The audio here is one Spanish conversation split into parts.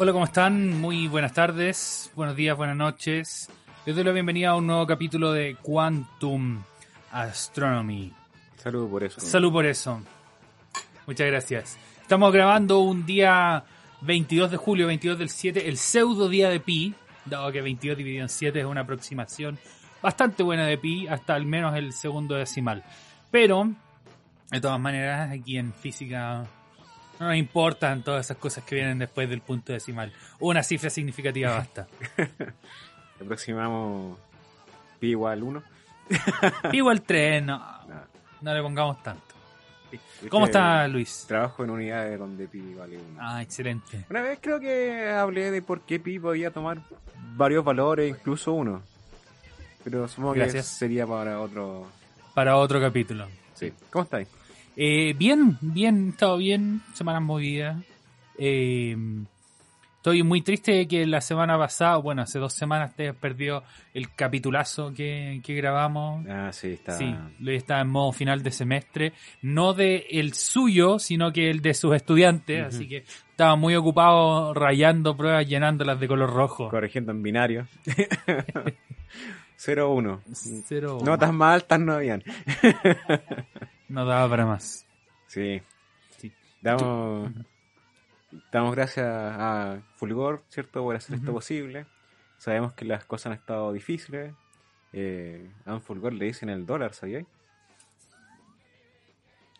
Hola, ¿cómo están? Muy buenas tardes, buenos días, buenas noches. Les doy la bienvenida a un nuevo capítulo de Quantum Astronomy. Salud por eso. Salud por eso. Muchas gracias. Estamos grabando un día 22 de julio, 22 del 7, el pseudo día de Pi, dado que 22 dividido en 7 es una aproximación bastante buena de Pi, hasta al menos el segundo decimal. Pero, de todas maneras, aquí en física no nos importan todas esas cosas que vienen después del punto decimal. Una cifra significativa basta. Aproximamos pi igual 1. Pi igual 3, no, no le pongamos tanto. ¿Cómo está Luis? Trabajo en unidades donde pi vale 1. Ah, excelente. Una vez creo que hablé de por qué pi podía tomar varios valores, incluso uno. Pero supongo Gracias. que sería para otro... Para otro capítulo. Sí. ¿Cómo estáis? Eh, bien, bien, he estado bien, semanas movidas. Eh, estoy muy triste de que la semana pasada, bueno, hace dos semanas te perdió el capitulazo que, que grabamos. Ah, sí, está... Sí, Luis está en modo final de semestre, no de el suyo, sino que el de sus estudiantes, así que estaba muy ocupado rayando pruebas, llenándolas de color rojo. Corrigiendo en binario. 0-1. Cero, Notas más altas no habían. no daba para más. Sí. Sí. Damos, damos gracias a Fulgor, ¿cierto? Por hacer esto posible. Sabemos que las cosas han estado difíciles. Eh, a un Fulgor le dicen el dólar, ¿sabíais?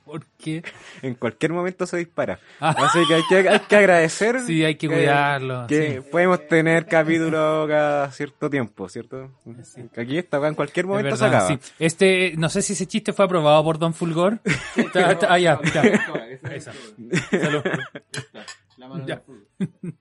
Porque En cualquier momento se dispara. Ah. Así que hay que, hay que agradecer sí, hay que cuidarlo. que sí. podemos tener capítulos cada cierto tiempo, ¿cierto? Aquí esta weá en cualquier momento se verdad, acaba. sí. Este, no sé si ese chiste fue aprobado por Don Fulgor. Está- está- ah, ya, ya. Eso. Salud. Ya.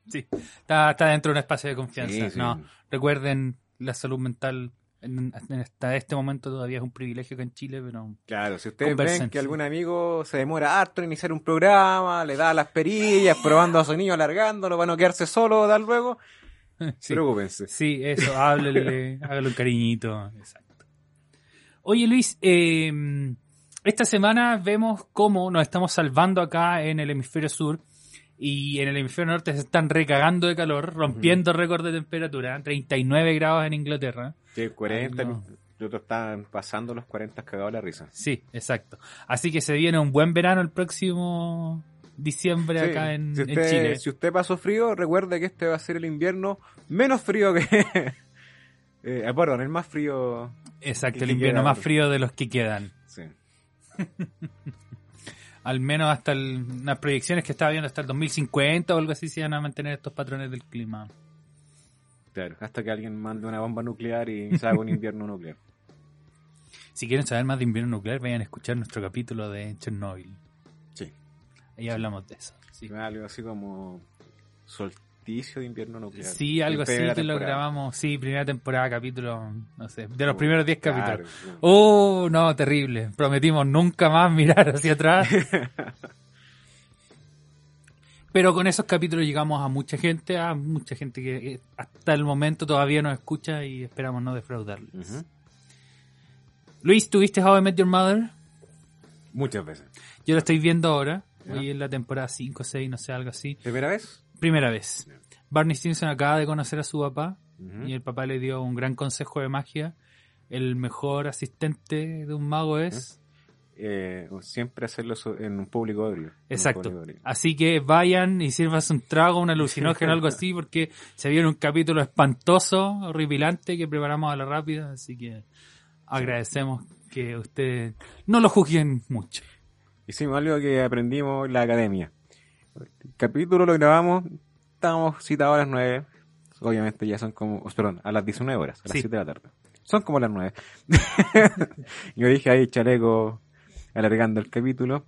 Sí, está, está dentro de un espacio de confianza. Sí, sí. No, recuerden, la salud mental en, hasta este momento todavía es un privilegio que en Chile, pero Claro, si ustedes Conversen, ven que algún amigo se demora harto en iniciar un programa, le da las perillas, probando a su niño, alargándolo, para no quedarse solo, dar luego, sí, preocúpense. sí, eso, háblele, hágale un cariñito. Exacto. Oye Luis, eh, esta semana vemos cómo nos estamos salvando acá en el hemisferio sur y en el hemisferio norte se están recagando de calor, rompiendo récord de temperatura, 39 grados en Inglaterra. Sí, 40, Ay, no. están pasando los 40 cagados la risa. Sí, exacto. Así que se viene un buen verano el próximo diciembre Sí, acá en, si, en Chile. si usted pasó frío, recuerde que este va a ser el invierno menos frío que... eh, perdón, el más frío... Exacto, el invierno queda. más frío de los que quedan. Sí. Al menos hasta el- las proyecciones que estaba viendo hasta el 2050 o algo así se van a mantener estos patrones del clima. Claro, hasta que alguien mande una bomba nuclear y se haga un invierno nuclear. Si quieren saber más de invierno nuclear, vayan a escuchar nuestro capítulo de Chernobyl. Sí. Ahí hablamos de eso. Sí, Algo así como solsticio de invierno nuclear. Sí, algo así que lo grabamos. Sí, primera temporada, capítulo, no sé, de los Oh, primeros 10 claro, capítulos. Oh, no, terrible. Prometimos nunca más mirar hacia atrás. Pero con esos capítulos llegamos a mucha gente, a mucha gente que eh, hasta el momento todavía nos escucha y esperamos no defraudarles. Ujú. Luis, ¿tuviste How I Met Your Mother? Muchas veces. Yo lo estoy viendo ahora. Voy en la temporada 5, 6, no sé, algo así. ¿Primera vez? Primera vez. Barney Stinson acaba de conocer a su papá y el papá le dio un gran consejo de magia. El mejor asistente de un mago es... Eh, siempre hacerlo en un público un Exacto. público. Así que vayan y sirvas un trago, un alucinógeno, algo así, porque se viene un capítulo espantoso, horripilante que preparamos a la rápida, así que agradecemos que ustedes no lo juzguen mucho. Hicimos algo que aprendimos en la academia. El capítulo lo grabamos, estábamos citados a las 9. Obviamente ya son como, perdón, a las 19 horas, a las Sí. 7 de la tarde. Son como las 9. Yo dije ahí, chaleco, alargando el capítulo.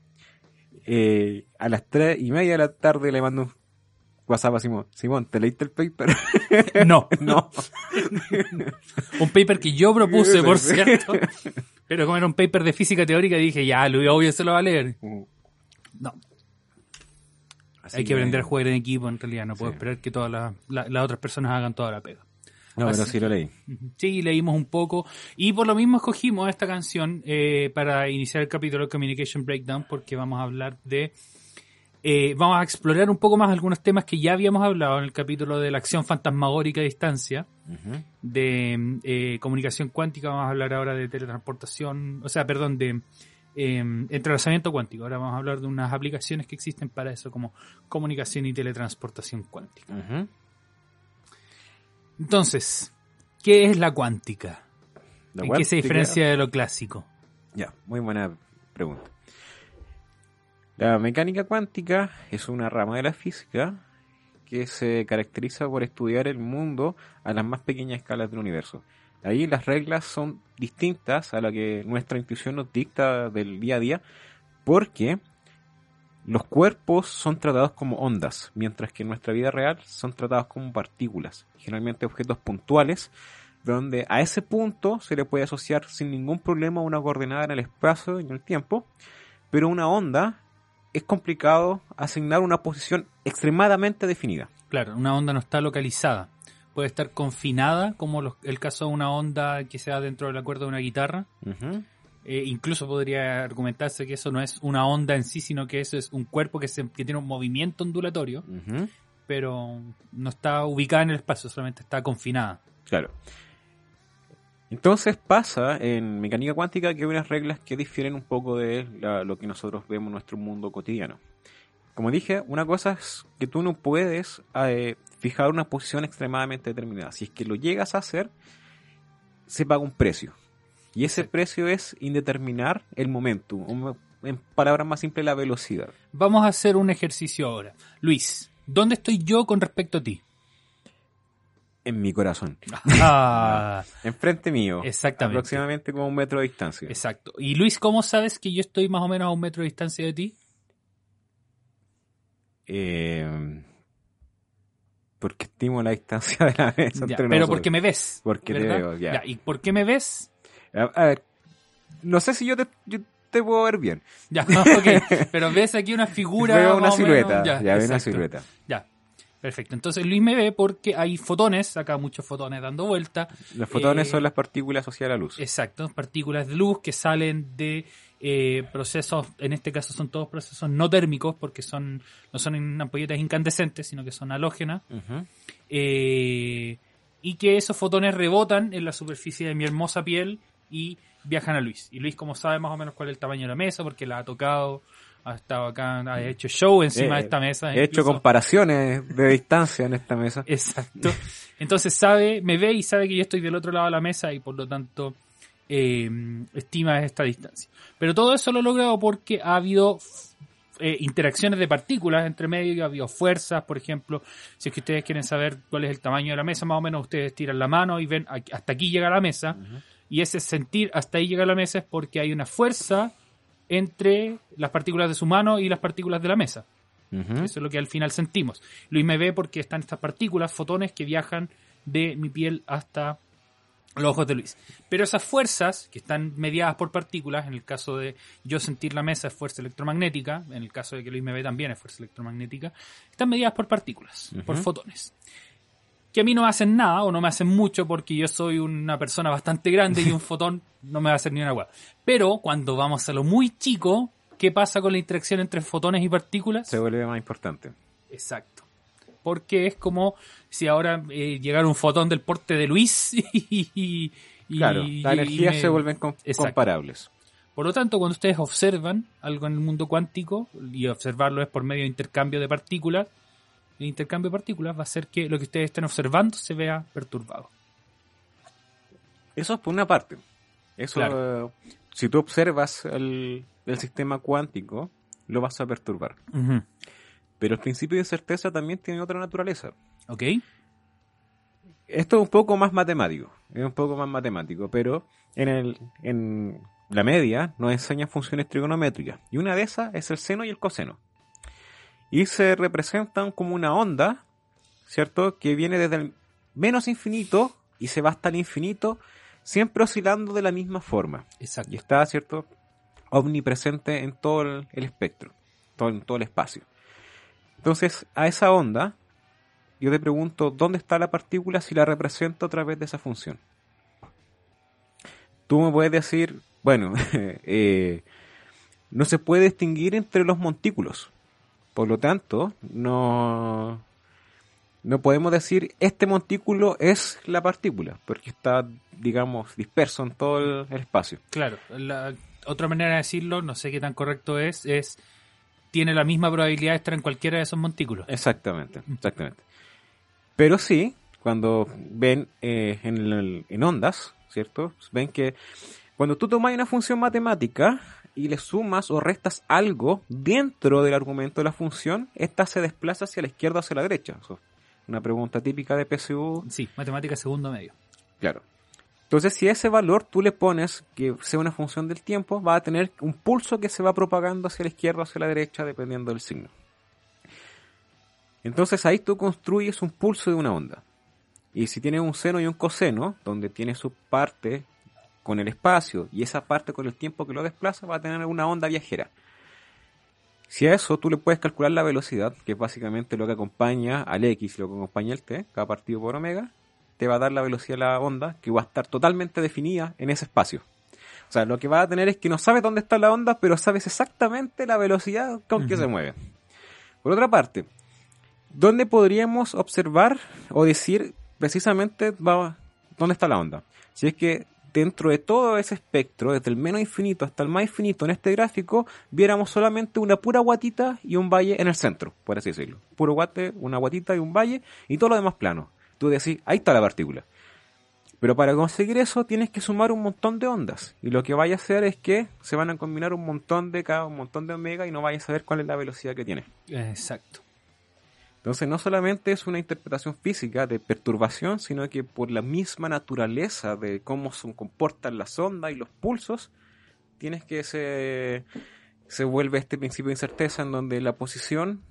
Eh, a las 3 y media de la tarde le mando un WhatsApp a Simón. Simón, ¿te leíste el paper? No, no. un paper que yo propuse, por cierto. Pero como era un paper de física teórica, dije, ya, lo obvio se lo va a leer. No, Así hay que aprender a jugar en equipo, en realidad. No puedo Sí. esperar que todas las, la- las otras personas hagan toda la pega. No, pero sí lo leí. Sí, leímos un poco. Y por lo mismo escogimos esta canción eh, para iniciar el capítulo de Communication Breakdown, porque vamos a hablar de. eh, vamos a explorar un poco más algunos temas que ya habíamos hablado en el capítulo de la acción fantasmagórica a distancia, de eh, comunicación cuántica. Vamos a hablar ahora de teletransportación, o sea, perdón, de eh, entrelazamiento cuántico. Ahora vamos a hablar de unas aplicaciones que existen para eso, como comunicación y teletransportación cuántica. Entonces, ¿qué es la cuántica? La ¿En qué se diferencia de lo clásico? Ya, muy buena pregunta. La mecánica cuántica es una rama de la física que se caracteriza por estudiar el mundo a las más pequeñas escalas del universo. Ahí las reglas son distintas a la que nuestra intuición nos dicta del día a día, porque los cuerpos son tratados como ondas, mientras que en nuestra vida real son tratados como partículas, generalmente objetos puntuales, donde a ese punto se le puede asociar sin ningún problema una coordenada en el espacio y en el tiempo, pero una onda es complicado asignar una posición extremadamente definida. Claro, una onda no está localizada. Puede estar confinada, como los- el caso de una onda que sea dentro de la cuerda de una guitarra. Eh, incluso podría argumentarse que eso no es una onda en sí, sino que eso es un cuerpo que, se- que tiene un movimiento ondulatorio, pero no está ubicada en el espacio, solamente está confinada. Claro. Entonces pasa en mecánica cuántica que hay unas reglas que difieren un poco de la- lo que nosotros vemos en nuestro mundo cotidiano. Como dije, una cosa es que tú no puedes eh, fijar una posición extremadamente determinada. Si es que lo llegas a hacer, se paga un precio. Y ese precio es indeterminar el momentum, en palabras más simples, la velocidad. Vamos a hacer un ejercicio ahora. Luis, ¿dónde estoy yo con respecto a ti? En mi corazón. Ah, Enfrente mío. Exactamente. Aproximadamente como un metro de distancia. exacto. Y Luis, ¿cómo sabes que yo estoy más o menos a un metro de distancia de ti? Eh, porque estimo la distancia de la mesa Ya, entre pero nosotros. porque me ves. Porque te ¿verdad? veo, ya. ¿Y por qué me ves? A, a ver, no sé si yo te, yo te puedo ver bien. Ya, ok. Pero ves aquí una figura. Veo una silueta. Ya, veo una silueta. Ya. Perfecto. Entonces Luis me ve porque hay fotones, acá muchos fotones dando vuelta. Los fotones Eh, son las partículas asociadas a la luz. Exacto, partículas de luz que salen de eh, procesos, en este caso son todos procesos no térmicos porque son no son ampolletas incandescentes, sino que son halógenas. Eh, y que esos fotones rebotan en la superficie de mi hermosa piel y viajan a Luis. Y Luis, como sabe más o menos cuál es el tamaño de la mesa, porque la ha tocado, ha estado acá, ha hecho show encima Eh, de esta mesa. He hecho comparaciones de distancia en esta mesa. Exacto. Entonces sabe, me ve y sabe que yo estoy del otro lado de la mesa y por lo tanto eh, estima esta distancia. Pero todo eso lo he logrado porque ha habido eh, interacciones de partículas entre medio, ha habido fuerzas, por ejemplo, si es que ustedes quieren saber cuál es el tamaño de la mesa, más o menos ustedes tiran la mano y ven aquí- hasta aquí llega la mesa, y ese sentir hasta ahí llega la mesa es porque hay una fuerza entre las partículas de su mano y las partículas de la mesa. Eso es lo que al final sentimos. Luis me ve porque están estas partículas, fotones que viajan de mi piel hasta los ojos de Luis. Pero esas fuerzas que están mediadas por partículas, en el caso de yo sentir la mesa es fuerza electromagnética, en el caso de que Luis me ve también es fuerza electromagnética, están mediadas por partículas, por fotones. Que a mí no me hacen nada o no me hacen mucho porque yo soy una persona bastante grande y un fotón no me va a hacer ni una agua. Pero cuando vamos a lo muy chico, ¿qué pasa con la interacción entre fotones y partículas? Se vuelve más importante. Exacto. Porque es como si ahora eh, llegara un fotón del porte de Luis y... y- Claro, las energías me- se vuelven com- Exacto. comparables. Por lo tanto, cuando ustedes observan algo en el mundo cuántico, y observarlo es por medio de intercambio de partículas, el intercambio de partículas va a hacer que lo que ustedes estén observando se vea perturbado. Eso es por una parte. Eso, eh, si tú observas el, el sistema cuántico, lo vas a perturbar. Pero el principio de certeza también tiene otra naturaleza. ¿Ok? Esto es un poco más matemático, es un poco más matemático, pero en, el, en la media nos enseña funciones trigonométricas. Y una de esas es el seno y el coseno. y se representan como una onda, ¿cierto? Que viene desde el menos infinito y se va hasta el infinito, siempre oscilando de la misma forma. Exacto. Y está, ¿cierto? Omnipresente en todo el, el espectro, todo, en todo el espacio. Entonces, a esa onda, yo te pregunto, ¿dónde está la partícula si la represento a través de esa función? Tú me puedes decir, bueno, eh, no se puede distinguir entre los montículos. Por lo tanto, no, no podemos decir este montículo es la partícula, porque está, digamos, disperso en todo el, espacio. Claro, la otra manera de decirlo, no sé qué tan correcto es, es tiene la misma probabilidad de estar en cualquiera de esos montículos. Exactamente, exactamente. Pero sí, cuando ven eh, en, el- en ondas, ¿cierto? Ven que cuando tú tomas una función matemática y le sumas o restas algo dentro del argumento de la función, esta se desplaza hacia la izquierda o hacia la derecha. Una pregunta típica de PSU Sí, matemática segundo medio. Claro. Entonces, si ese valor tú le pones que sea una función del tiempo, va a tener un pulso que se va propagando hacia la izquierda o hacia la derecha, dependiendo del signo. Entonces ahí tú construyes un pulso de una onda. Y si tienes un seno y un coseno, donde tiene su parte con el espacio y esa parte con el tiempo que lo desplaza, va a tener una onda viajera. Si a eso tú le puedes calcular la velocidad, que es básicamente lo que acompaña al X lo que acompaña al T, cada partido por omega, te va a dar la velocidad de la onda que va a estar totalmente definida en ese espacio. O sea, lo que va a tener es que no sabes dónde está la onda, pero sabes exactamente la velocidad con que se mueve. Por otra parte, ¿dónde podríamos observar o decir precisamente va- dónde está la onda? Si es que dentro de todo ese espectro, desde el menos infinito hasta el más infinito en este gráfico, viéramos solamente una pura guatita y un valle en el centro, por así decirlo. Puro guate, una guatita y un valle y todo lo demás plano. Tú decís, ahí está la partícula. Pero para conseguir eso tienes que sumar un montón de ondas. Y lo que vaya a hacer es que se van a combinar un montón de cada un montón de omega y no vayas a saber cuál es la velocidad que tiene. Exacto. Entonces no solamente es una interpretación física de perturbación, sino que por la misma naturaleza de cómo se comportan las ondas y los pulsos, tienes que se, se vuelve este principio de incerteza en donde la posición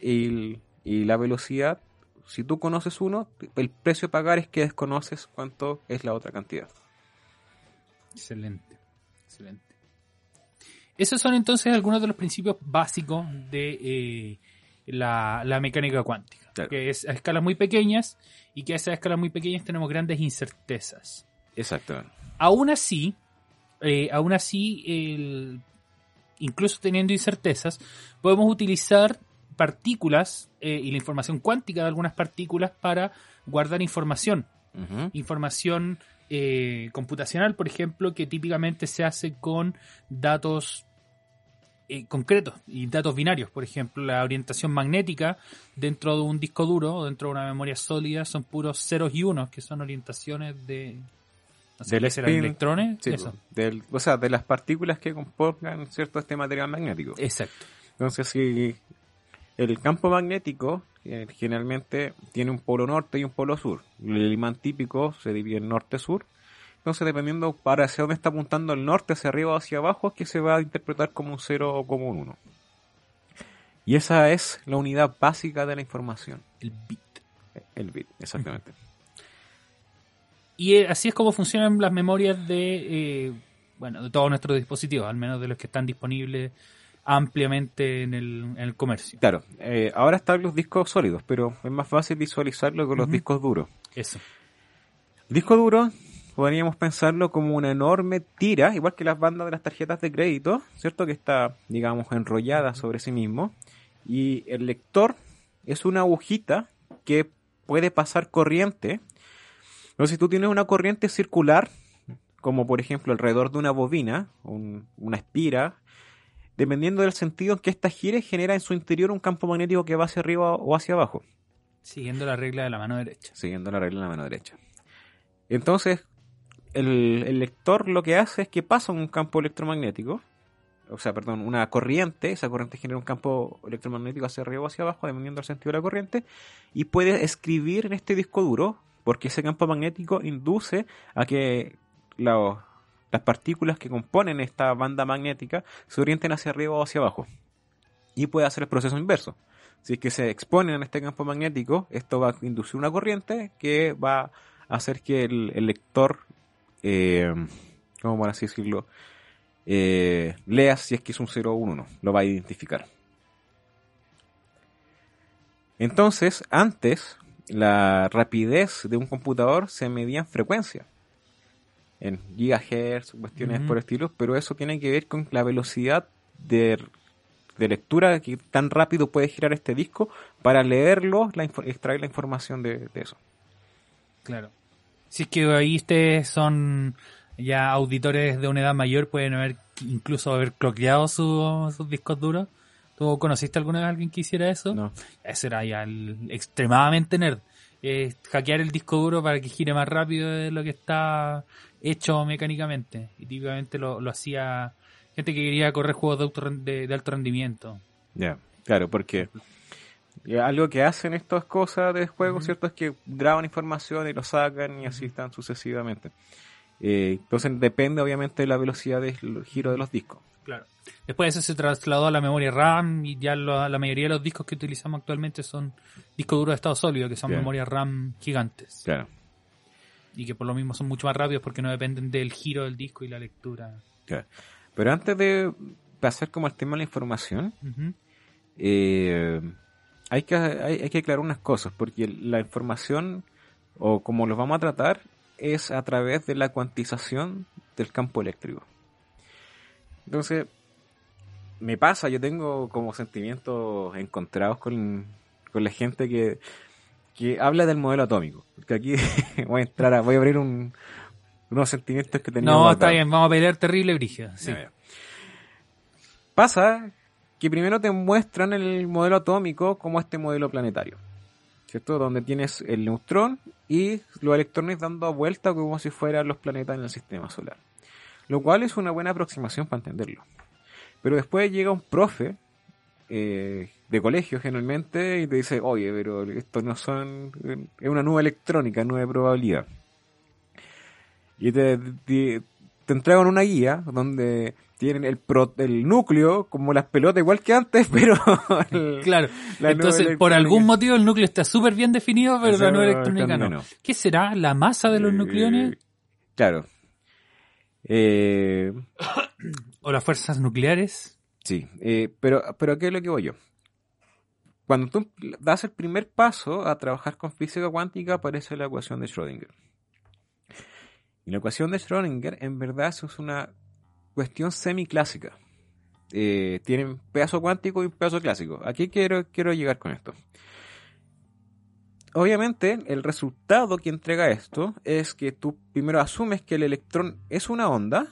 y, y la velocidad, si tú conoces uno, el precio a pagar es que desconoces cuánto es la otra cantidad. Excelente. Excelente. Esos son entonces algunos de los principios básicos de eh, la, la mecánica cuántica. Claro. Que es a escalas muy pequeñas y que a esas escalas muy pequeñas tenemos grandes incertezas. Exactamente. Aún así, eh, aún así, el- incluso teniendo incertezas, podemos utilizar partículas eh, y la información cuántica de algunas partículas para guardar información. Información eh, computacional, por ejemplo, que típicamente se hace con datos eh, concretos y datos binarios. Por ejemplo, la orientación magnética dentro de un disco duro o dentro de una memoria sólida son puros ceros y unos, que son orientaciones de... No sé Del qué será, spin. electrones. Sí, Eso. pues, del- o sea, de las partículas que compongan cierto este material magnético. Exacto. Entonces, si el campo magnético eh, generalmente tiene un polo norte y un polo sur, el imán típico se divide en norte-sur. Entonces, dependiendo para hacia dónde está apuntando el norte, hacia arriba o hacia abajo, es que se va a interpretar como un 0 o como un 1. Y esa es la unidad básica de la información, El bit. el bit, exactamente. Y eh, así es como funcionan las memorias de, eh, bueno, de todos nuestros dispositivos, al menos de los que están disponibles ampliamente en el, en el comercio. Claro, eh, ahora están los discos sólidos, pero es más fácil visualizarlo con los discos duros. Eso. Disco duro podríamos pensarlo como una enorme tira, igual que las bandas de las tarjetas de crédito, ¿cierto? Que está, digamos, enrollada sobre sí mismo. Y el lector es una agujita que puede pasar corriente. Entonces, si tú tienes una corriente circular, como por ejemplo alrededor de una bobina, un- una espira, dependiendo del sentido en que ésta gire, genera en su interior un campo magnético que va hacia arriba o hacia abajo Siguiendo la regla de la mano derecha. siguiendo la regla en la mano derecha. Entonces, el, el lector lo que hace es que pasa un campo electromagnético, o sea, perdón, una corriente, esa corriente genera un campo electromagnético hacia arriba o hacia abajo, dependiendo del sentido de la corriente, y puede escribir en este disco duro, porque ese campo magnético induce a que la- las partículas que componen esta banda magnética se orienten hacia arriba o hacia abajo. Y puede hacer el proceso inverso. si es que se exponen a este campo magnético, esto va a inducir una corriente que va a hacer que el, lector, eh, ¿cómo por así decirlo? Eh, lea si es que es un 0 o un 1, lo va a identificar. Entonces, antes, la rapidez de un computador se medía en frecuencia, en gigahertz, cuestiones Ujú. por estilo, pero eso tiene que ver con la velocidad de, de lectura que tan rápido puede girar este disco para leerlo, la extraer la información de, de eso. Claro. Si es que ahí ustedes son ya auditores de una edad mayor, pueden haber incluso haber cloqueado su- sus discos duros. ¿Tú conociste alguna vez a alguien que hiciera eso? ¿no? Ese era ya el extremadamente nerd. Eh, hackear el disco duro para que gire más rápido de lo que está hecho mecánicamente. Y típicamente lo, lo hacía gente que quería correr juegos de, auto- de, de alto rendimiento. Ya, claro, porque eh, algo que hacen estas cosas de juego, Ujú. ¿cierto? Es que graban información y lo sacan y así están sucesivamente. Eh, entonces depende obviamente de la velocidad del giro de los discos. Claro. Después eso se trasladó a la memoria RAM y ya lo- la mayoría de los discos que utilizamos actualmente son discos duros de estado sólido, que son Claro. memorias RAM gigantes. Claro. Y que por lo mismo son mucho más rápidos porque no dependen del giro del disco y la lectura. claro. Pero antes de pasar como al tema de la información, eh, hay, que, hay, hay que aclarar unas cosas, porque la información, o como los vamos a tratar, es a través de la cuantización del campo eléctrico. Entonces, me pasa, yo tengo como sentimientos encontrados con, con la gente que, que habla del modelo atómico. Porque aquí voy a entrar a, voy a abrir un, unos sentimientos que tenía No, está bien, vamos a pelear terrible, Brigia. Sí. Pasa que primero te muestran el modelo atómico como este modelo planetario. ¿Cierto? Donde tienes el neutrón y los electrones dando vuelta como si fueran los planetas en el sistema solar. Lo cual es una buena aproximación para entenderlo. Pero después llega un profe eh, de colegio generalmente y te dice, oye, pero estos no son... Es una nube electrónica, nube de probabilidad. Y te, te, te entregan una guía donde tienen el, pro- el núcleo como las pelotas igual que antes, pero... el- Claro. Entonces, por algún motivo el núcleo está súper bien definido, pero la nube nube electrónica no. electrónica no. ¿Qué será? ¿La masa de los Eh, nucleones? Claro. Eh, ¿O las fuerzas nucleares? Sí, eh, pero, pero ¿a qué es lo que voy yo? Cuando tú das el primer paso a trabajar con física cuántica aparece la ecuación de Schrödinger. Y la ecuación de Schrödinger en verdad es una cuestión semiclásica. Eh, tiene un pedazo cuántico y un pedazo clásico. Aquí quiero, quiero llegar con esto. Obviamente, el resultado que entrega esto es que tú primero asumes que el electrón es una onda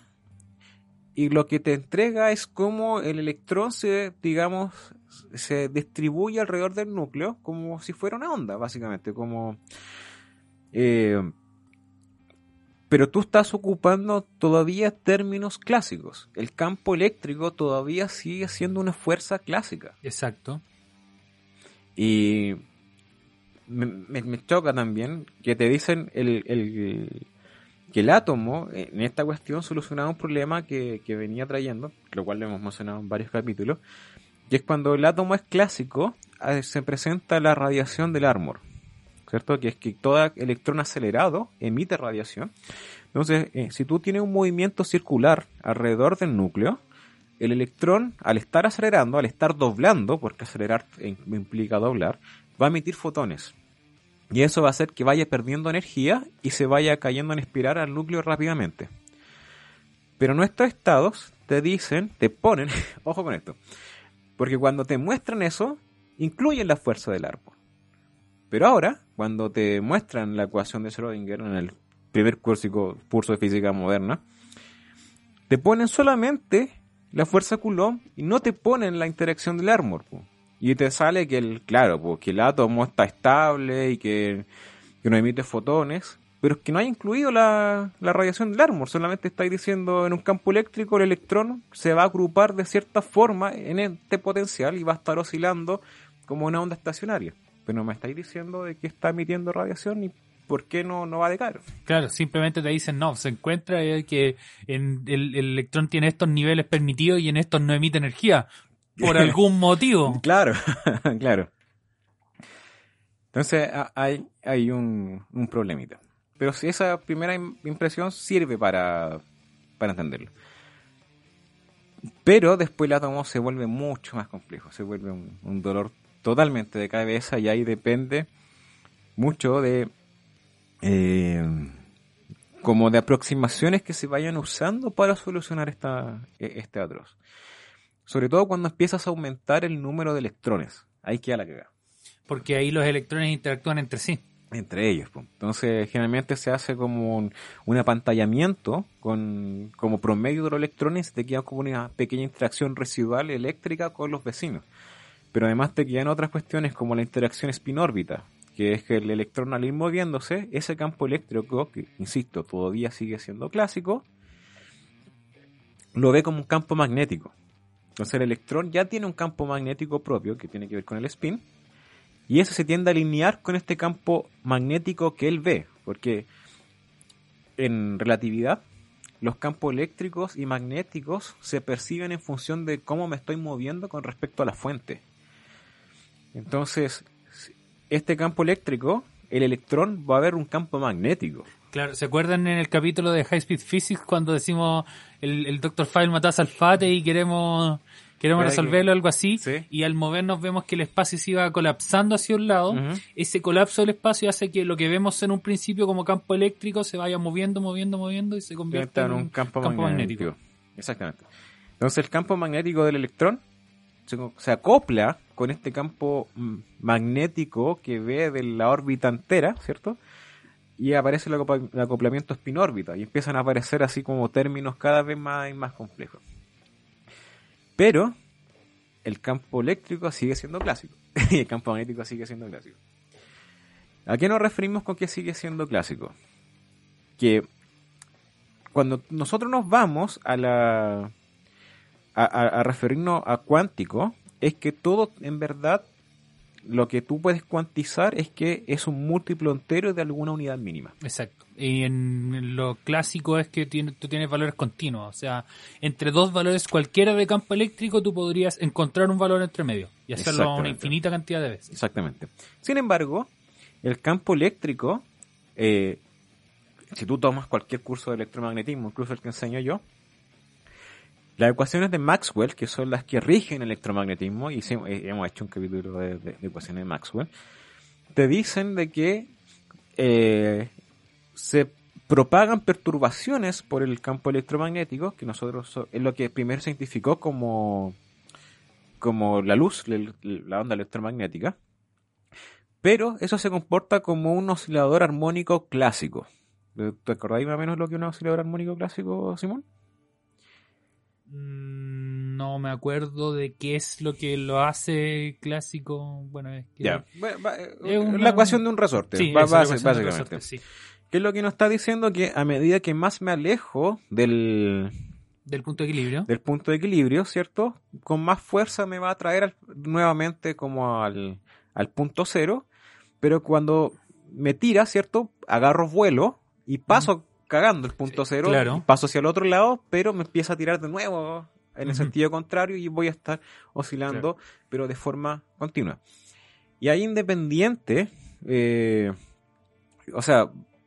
y lo que te entrega es cómo el electrón se, digamos, se distribuye alrededor del núcleo como si fuera una onda, básicamente, como... eh, pero tú estás ocupando todavía términos clásicos. El campo eléctrico todavía sigue siendo una fuerza clásica. Exacto. Y me, me- choca también que te dicen el, el- que el átomo en esta cuestión solucionaba un problema que, venía trayendo, lo cual lo hemos mencionado en varios capítulos, y es cuando el átomo es clásico, eh, se presenta la radiación del Armor, ¿cierto? Que es que todo electrón acelerado emite radiación. Entonces, eh, si tú tienes un movimiento circular alrededor del núcleo, el electrón, al estar acelerando, al estar doblando, porque acelerar eh, implica doblar, va a emitir fotones. Y eso va a hacer que vaya perdiendo energía y se vaya cayendo en espiral al núcleo rápidamente. Pero nuestros estados te dicen, te ponen, ojo con esto, porque cuando te muestran eso, incluyen la fuerza del árbol. Pero ahora, cuando te muestran la ecuación de Schrödinger en el primer curso, curso de física moderna, te ponen solamente la fuerza Coulomb y no te ponen la interacción del Armor. Y te sale que el, claro, po, que el átomo está estable y que, que no emite fotones, pero es que no hay incluido la, radiación del Armor, solamente estáis diciendo en un campo eléctrico el electrón se va a agrupar de cierta forma en este potencial y va a estar oscilando como una onda estacionaria. Pero no me estáis diciendo de que está emitiendo radiación y por qué no, no va a decaer. Claro, simplemente te dicen, no, se encuentra eh, que en el, el electrón tiene estos niveles permitidos y en estos no emite energía. Por algún motivo. Claro, claro. Entonces hay, hay un, un problemita. Pero si esa primera impresión sirve para, para entenderlo. Pero después el átomo se vuelve mucho más complejo, se vuelve un, dolor totalmente de cabeza y ahí depende mucho de eh, como de aproximaciones que se vayan usando para solucionar esta, e, este atroz. Sobre todo cuando empiezas a aumentar el número de electrones. Ahí queda la cagada. Porque ahí los electrones interactúan entre sí entre ellos. Entonces, generalmente se hace como un, apantallamiento con como promedio de los electrones, te queda como una pequeña interacción residual eléctrica con los vecinos. Pero además te quedan otras cuestiones como la interacción spin-órbita, que es que el electrón al ir moviéndose, ese campo eléctrico, que insisto, todavía sigue siendo clásico, lo ve como un campo magnético. Entonces el electrón ya tiene un campo magnético propio que tiene que ver con el spin, y eso se tiende a alinear con este campo magnético que él ve, porque en relatividad los campos eléctricos y magnéticos se perciben en función de cómo me estoy moviendo con respecto a la fuente. Entonces, este campo eléctrico, el electrón va a ver un campo magnético. Claro, ¿se acuerdan en el capítulo de High Speed Physics cuando decimos el, el Dr. File mata a Salfate y queremos queremos resolverlo, algo así, y al movernos vemos que el espacio se iba colapsando hacia un lado, ese colapso del espacio hace que lo que vemos en un principio como campo eléctrico se vaya moviendo, moviendo, moviendo y se convierta en un campo, magnético. Exactamente. Entonces el campo magnético del electrón se, acopla con este campo mm, magnético que ve de la órbita entera, ¿cierto? Y aparece el, acoplamiento spin-órbita y empiezan a aparecer así como términos cada vez más y más complejos. Pero el campo eléctrico sigue siendo clásico y el campo magnético sigue siendo clásico. ¿A qué nos referimos con que sigue siendo clásico? Que cuando nosotros nos vamos a la a referirnos a cuántico, es que todo en verdad lo que tú puedes cuantizar es que es un múltiplo entero de alguna unidad mínima. Exacto. Y en lo clásico es que tiene, tú tienes valores continuos. O sea, entre dos valores cualquiera de campo eléctrico tú podrías encontrar un valor entre medio y hacerlo una infinita cantidad de veces. Exactamente. Sin embargo, el campo eléctrico, eh, si tú tomas cualquier curso de electromagnetismo, incluso el que enseño yo, las ecuaciones de Maxwell, que son las que rigen el electromagnetismo, y eh, hemos hecho un capítulo de, ecuaciones de Maxwell, te dicen de que eh, se propagan perturbaciones por el campo electromagnético, que nosotros es lo que primero se identificó como, como la luz, la onda electromagnética, pero eso se comporta como un oscilador armónico clásico. ¿Te acordáis más o menos lo que es un oscilador armónico clásico, Simón? Mm, no me acuerdo de qué es lo que lo hace clásico. Bueno, es que. La ecuación de un resorte. Sí, básicamente. ¿Qué es lo que nos está diciendo? Que a medida que más me alejo del. Del punto de equilibrio. Del punto de equilibrio, ¿cierto? Con más fuerza me va a traer nuevamente como al, al punto cero. Pero cuando me tira, ¿cierto? Agarro vuelo y paso cagando el punto cero, paso hacia el otro lado, pero me empieza a tirar de nuevo en el sentido contrario y voy a estar oscilando, pero de forma continua. Y ahí independiente, eh, o sea,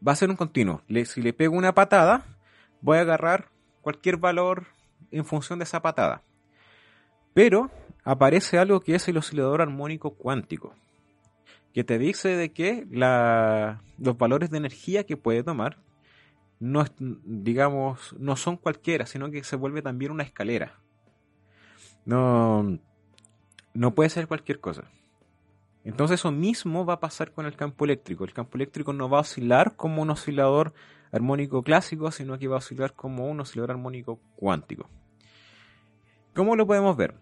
va a ser un continuo. si le pego una patada, voy a agarrar cualquier valor en función de esa patada. Pero aparece algo que es el oscilador armónico cuántico, que te dice de que los valores de energía que puede tomar no digamos, no son cualquiera, sino que se vuelve también una escalera. No, no puede ser cualquier cosa. Entonces eso mismo va a pasar con el campo eléctrico. El campo eléctrico no va a oscilar como un oscilador armónico clásico, sino que va a oscilar como un oscilador armónico cuántico. ¿Cómo lo podemos ver?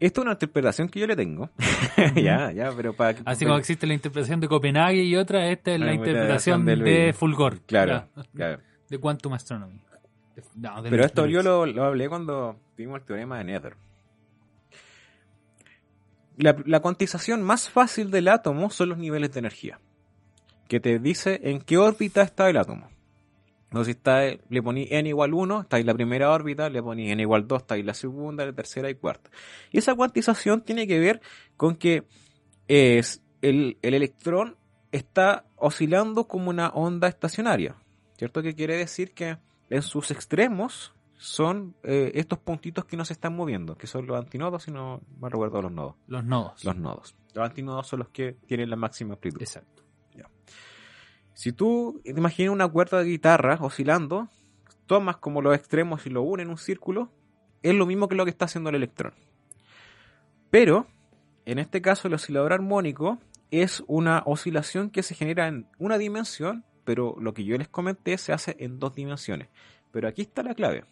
Esto es una interpretación que yo le tengo. ya, ya, pero para Así como existe la interpretación de Copenhague y otra, esta es la, interpretación de Fulgor. Claro, claro. De Quantum Astronomy. pero esto yo lo, hablé cuando vimos el teorema de Nether. La, la cuantización más fácil del átomo son los niveles de energía. Que te dice en qué órbita está el átomo. Entonces está, le poní n igual 1, está ahí la primera órbita, le poní n igual 2, está ahí la segunda, la tercera y cuarta. Y esa cuantización tiene que ver con que es, el, el electrón está oscilando como una onda estacionaria, ¿cierto? Que quiere decir que en sus extremos son eh, estos puntitos que no se están moviendo, que son los antinodos, si no me recuerdo los nodos. Los nodos. Los nodos. Los antinodos son los que tienen la máxima amplitud. Exacto. Si tú imaginas una cuerda de guitarra oscilando, tomas como los extremos y lo unes en un círculo, es lo mismo que lo que está haciendo el electrón. Pero, en este caso, el oscilador armónico es una oscilación que se genera en una dimensión, pero lo que yo les comenté se hace en dos dimensiones. Pero aquí está la clave.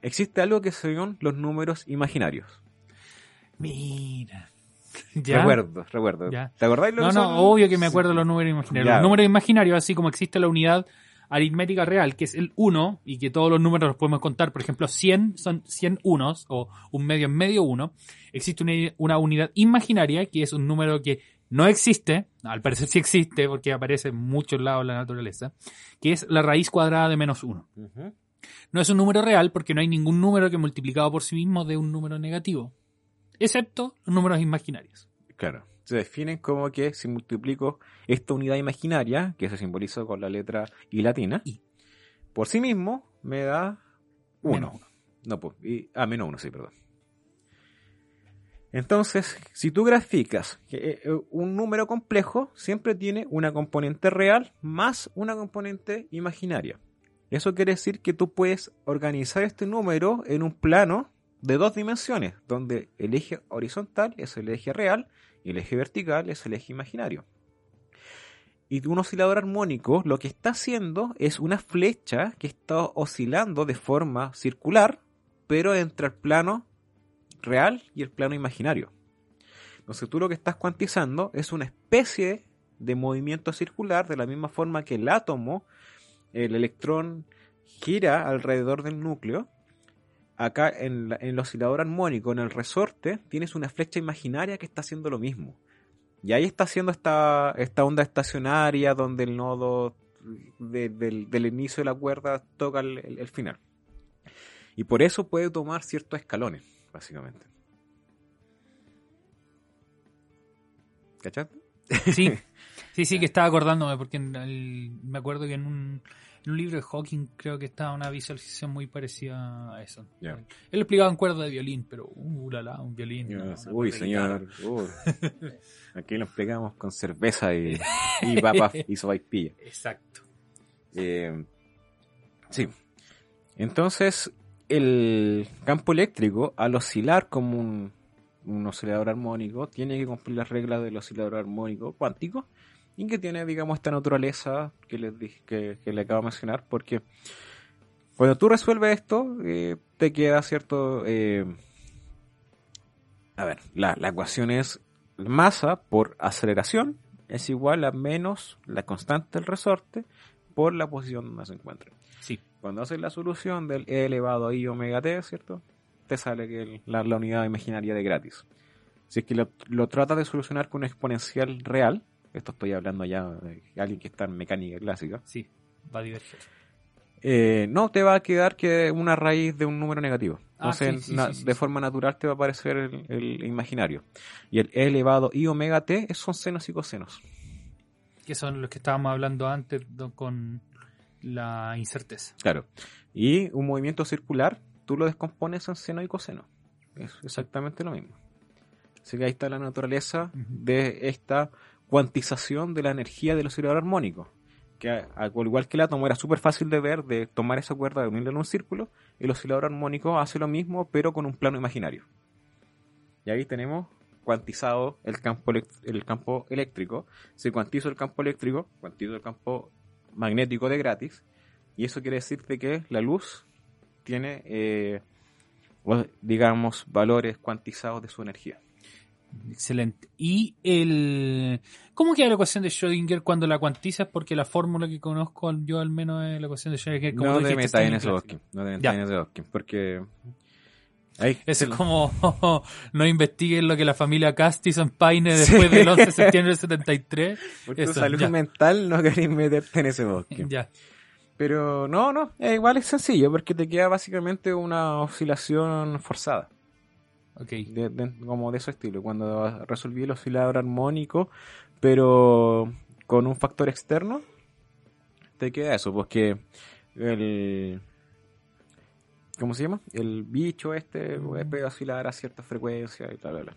Existe algo que son los números imaginarios. Mira. Recuerdo, recuerdo. Ya. ¿Te acordáis lo No, que no, son? obvio que me Sí. acuerdo de los números imaginarios. Ya. Los números imaginarios, así como existe la unidad aritmética real, que es el 1, y que todos los números los podemos contar, por ejemplo, 100 son 100 unos, o un medio en medio uno. Existe una, una unidad imaginaria, que es un número que no existe, al parecer sí existe, porque aparece en muchos lados de la naturaleza, que es la raíz cuadrada de menos 1. Ujú. No es un número real porque no hay ningún número que multiplicado por sí mismo dé un número negativo, excepto los números imaginarios. Claro. Se definen como que si multiplico esta unidad imaginaria, que se simboliza con la letra I latina, I. por sí mismo me da 1. Menos uno. No, pues, y, ah, menos 1, sí, perdón. Entonces, si tú graficas que eh, eh, un número complejo, siempre tiene una componente real más una componente imaginaria. Eso quiere decir que tú puedes organizar este número en un plano de dos dimensiones, donde el eje horizontal es el eje real y el eje vertical es el eje imaginario. Y un oscilador armónico lo que está haciendo es una flecha que está oscilando de forma circular, pero entre el plano real y el plano imaginario. Entonces tú lo que estás cuantizando es una especie de movimiento circular de la misma forma que el átomo, el electrón gira alrededor del núcleo. Acá en, la- en el oscilador armónico, en el resorte, tienes una flecha imaginaria que está haciendo lo mismo. Y ahí está haciendo esta, esta onda estacionaria donde el nodo de- del, del inicio de la cuerda toca el- el- el final. Y por eso puede tomar ciertos escalones, básicamente. ¿Cachaste? Sí, sí, sí, que estaba acordándome, porque en el- me acuerdo que en un, en un libro de Hawking creo que estaba una visualización muy parecida a eso. Él explicaba en cuerda de violín, pero, uh, la, la, un violín. una Uy, señor. uy. Aquí lo pegamos con cerveza y, y papas y sopaipilla. Exacto. Eh, sí. Entonces, el campo eléctrico, al oscilar como un, un oscilador armónico, tiene que cumplir las reglas del oscilador armónico cuántico y que tiene, digamos, esta naturaleza que les dije, que, que le acabo de mencionar, porque cuando tú resuelves esto, eh, te queda cierto. eh, a ver, la, la ecuación es masa por aceleración es igual a menos la constante del resorte por la posición donde se encuentra. Sí. Cuando haces la solución del E elevado a I omega t, ¿cierto? Te sale que el- la, la unidad imaginaria de gratis. Si es que lo, lo tratas de solucionar con un exponencial real, esto estoy hablando ya de alguien que está en mecánica clásica, Sí, va a diverger. eh, no te va a quedar que una raíz de un número negativo. Ah, Entonces, sí, sí, na- sí, sí, de forma natural te va a aparecer el, el imaginario. Y el E elevado I omega t son senos y cosenos. Que son los que estábamos hablando antes con la incerteza. Claro. Y un movimiento circular, tú lo descompones en seno y coseno. Es exactamente lo mismo. Así que ahí está la naturaleza de esta cuantización de la energía del oscilador armónico. Que al igual que el átomo era súper fácil de ver, de tomar esa cuerda, de unirla en un círculo, el oscilador armónico hace lo mismo, pero con un plano imaginario. Y ahí tenemos cuantizado el campo, el campo eléctrico. Si cuantizo el campo eléctrico, cuantizo el campo magnético de gratis. Y eso quiere decir de que la luz tiene, eh, digamos, valores cuantizados de su energía. Excelente. Y el... ¿Cómo queda la ecuación de Schrödinger cuando la cuantizas? Porque la fórmula que conozco yo al menos es la ecuación de Schrödinger. como no te metas en eso, clásica. Oskin. No te metas en eso. Porque... Ahí, Eso se- es como no investiguen lo que la familia Casti en Paine después del 11 de septiembre del 73. Por tu Eso, salud ya. mental no querés meterte en ese bosque. Ya. Pero no, no, igual es sencillo porque te queda básicamente una oscilación forzada. Ok. de- de- como de ese estilo, cuando resolví el oscilador armónico, pero con un factor externo, te queda eso, pues que el... ¿Cómo se llama? El bicho este puede oscilar a cierta frecuencia y tal, bla, bla.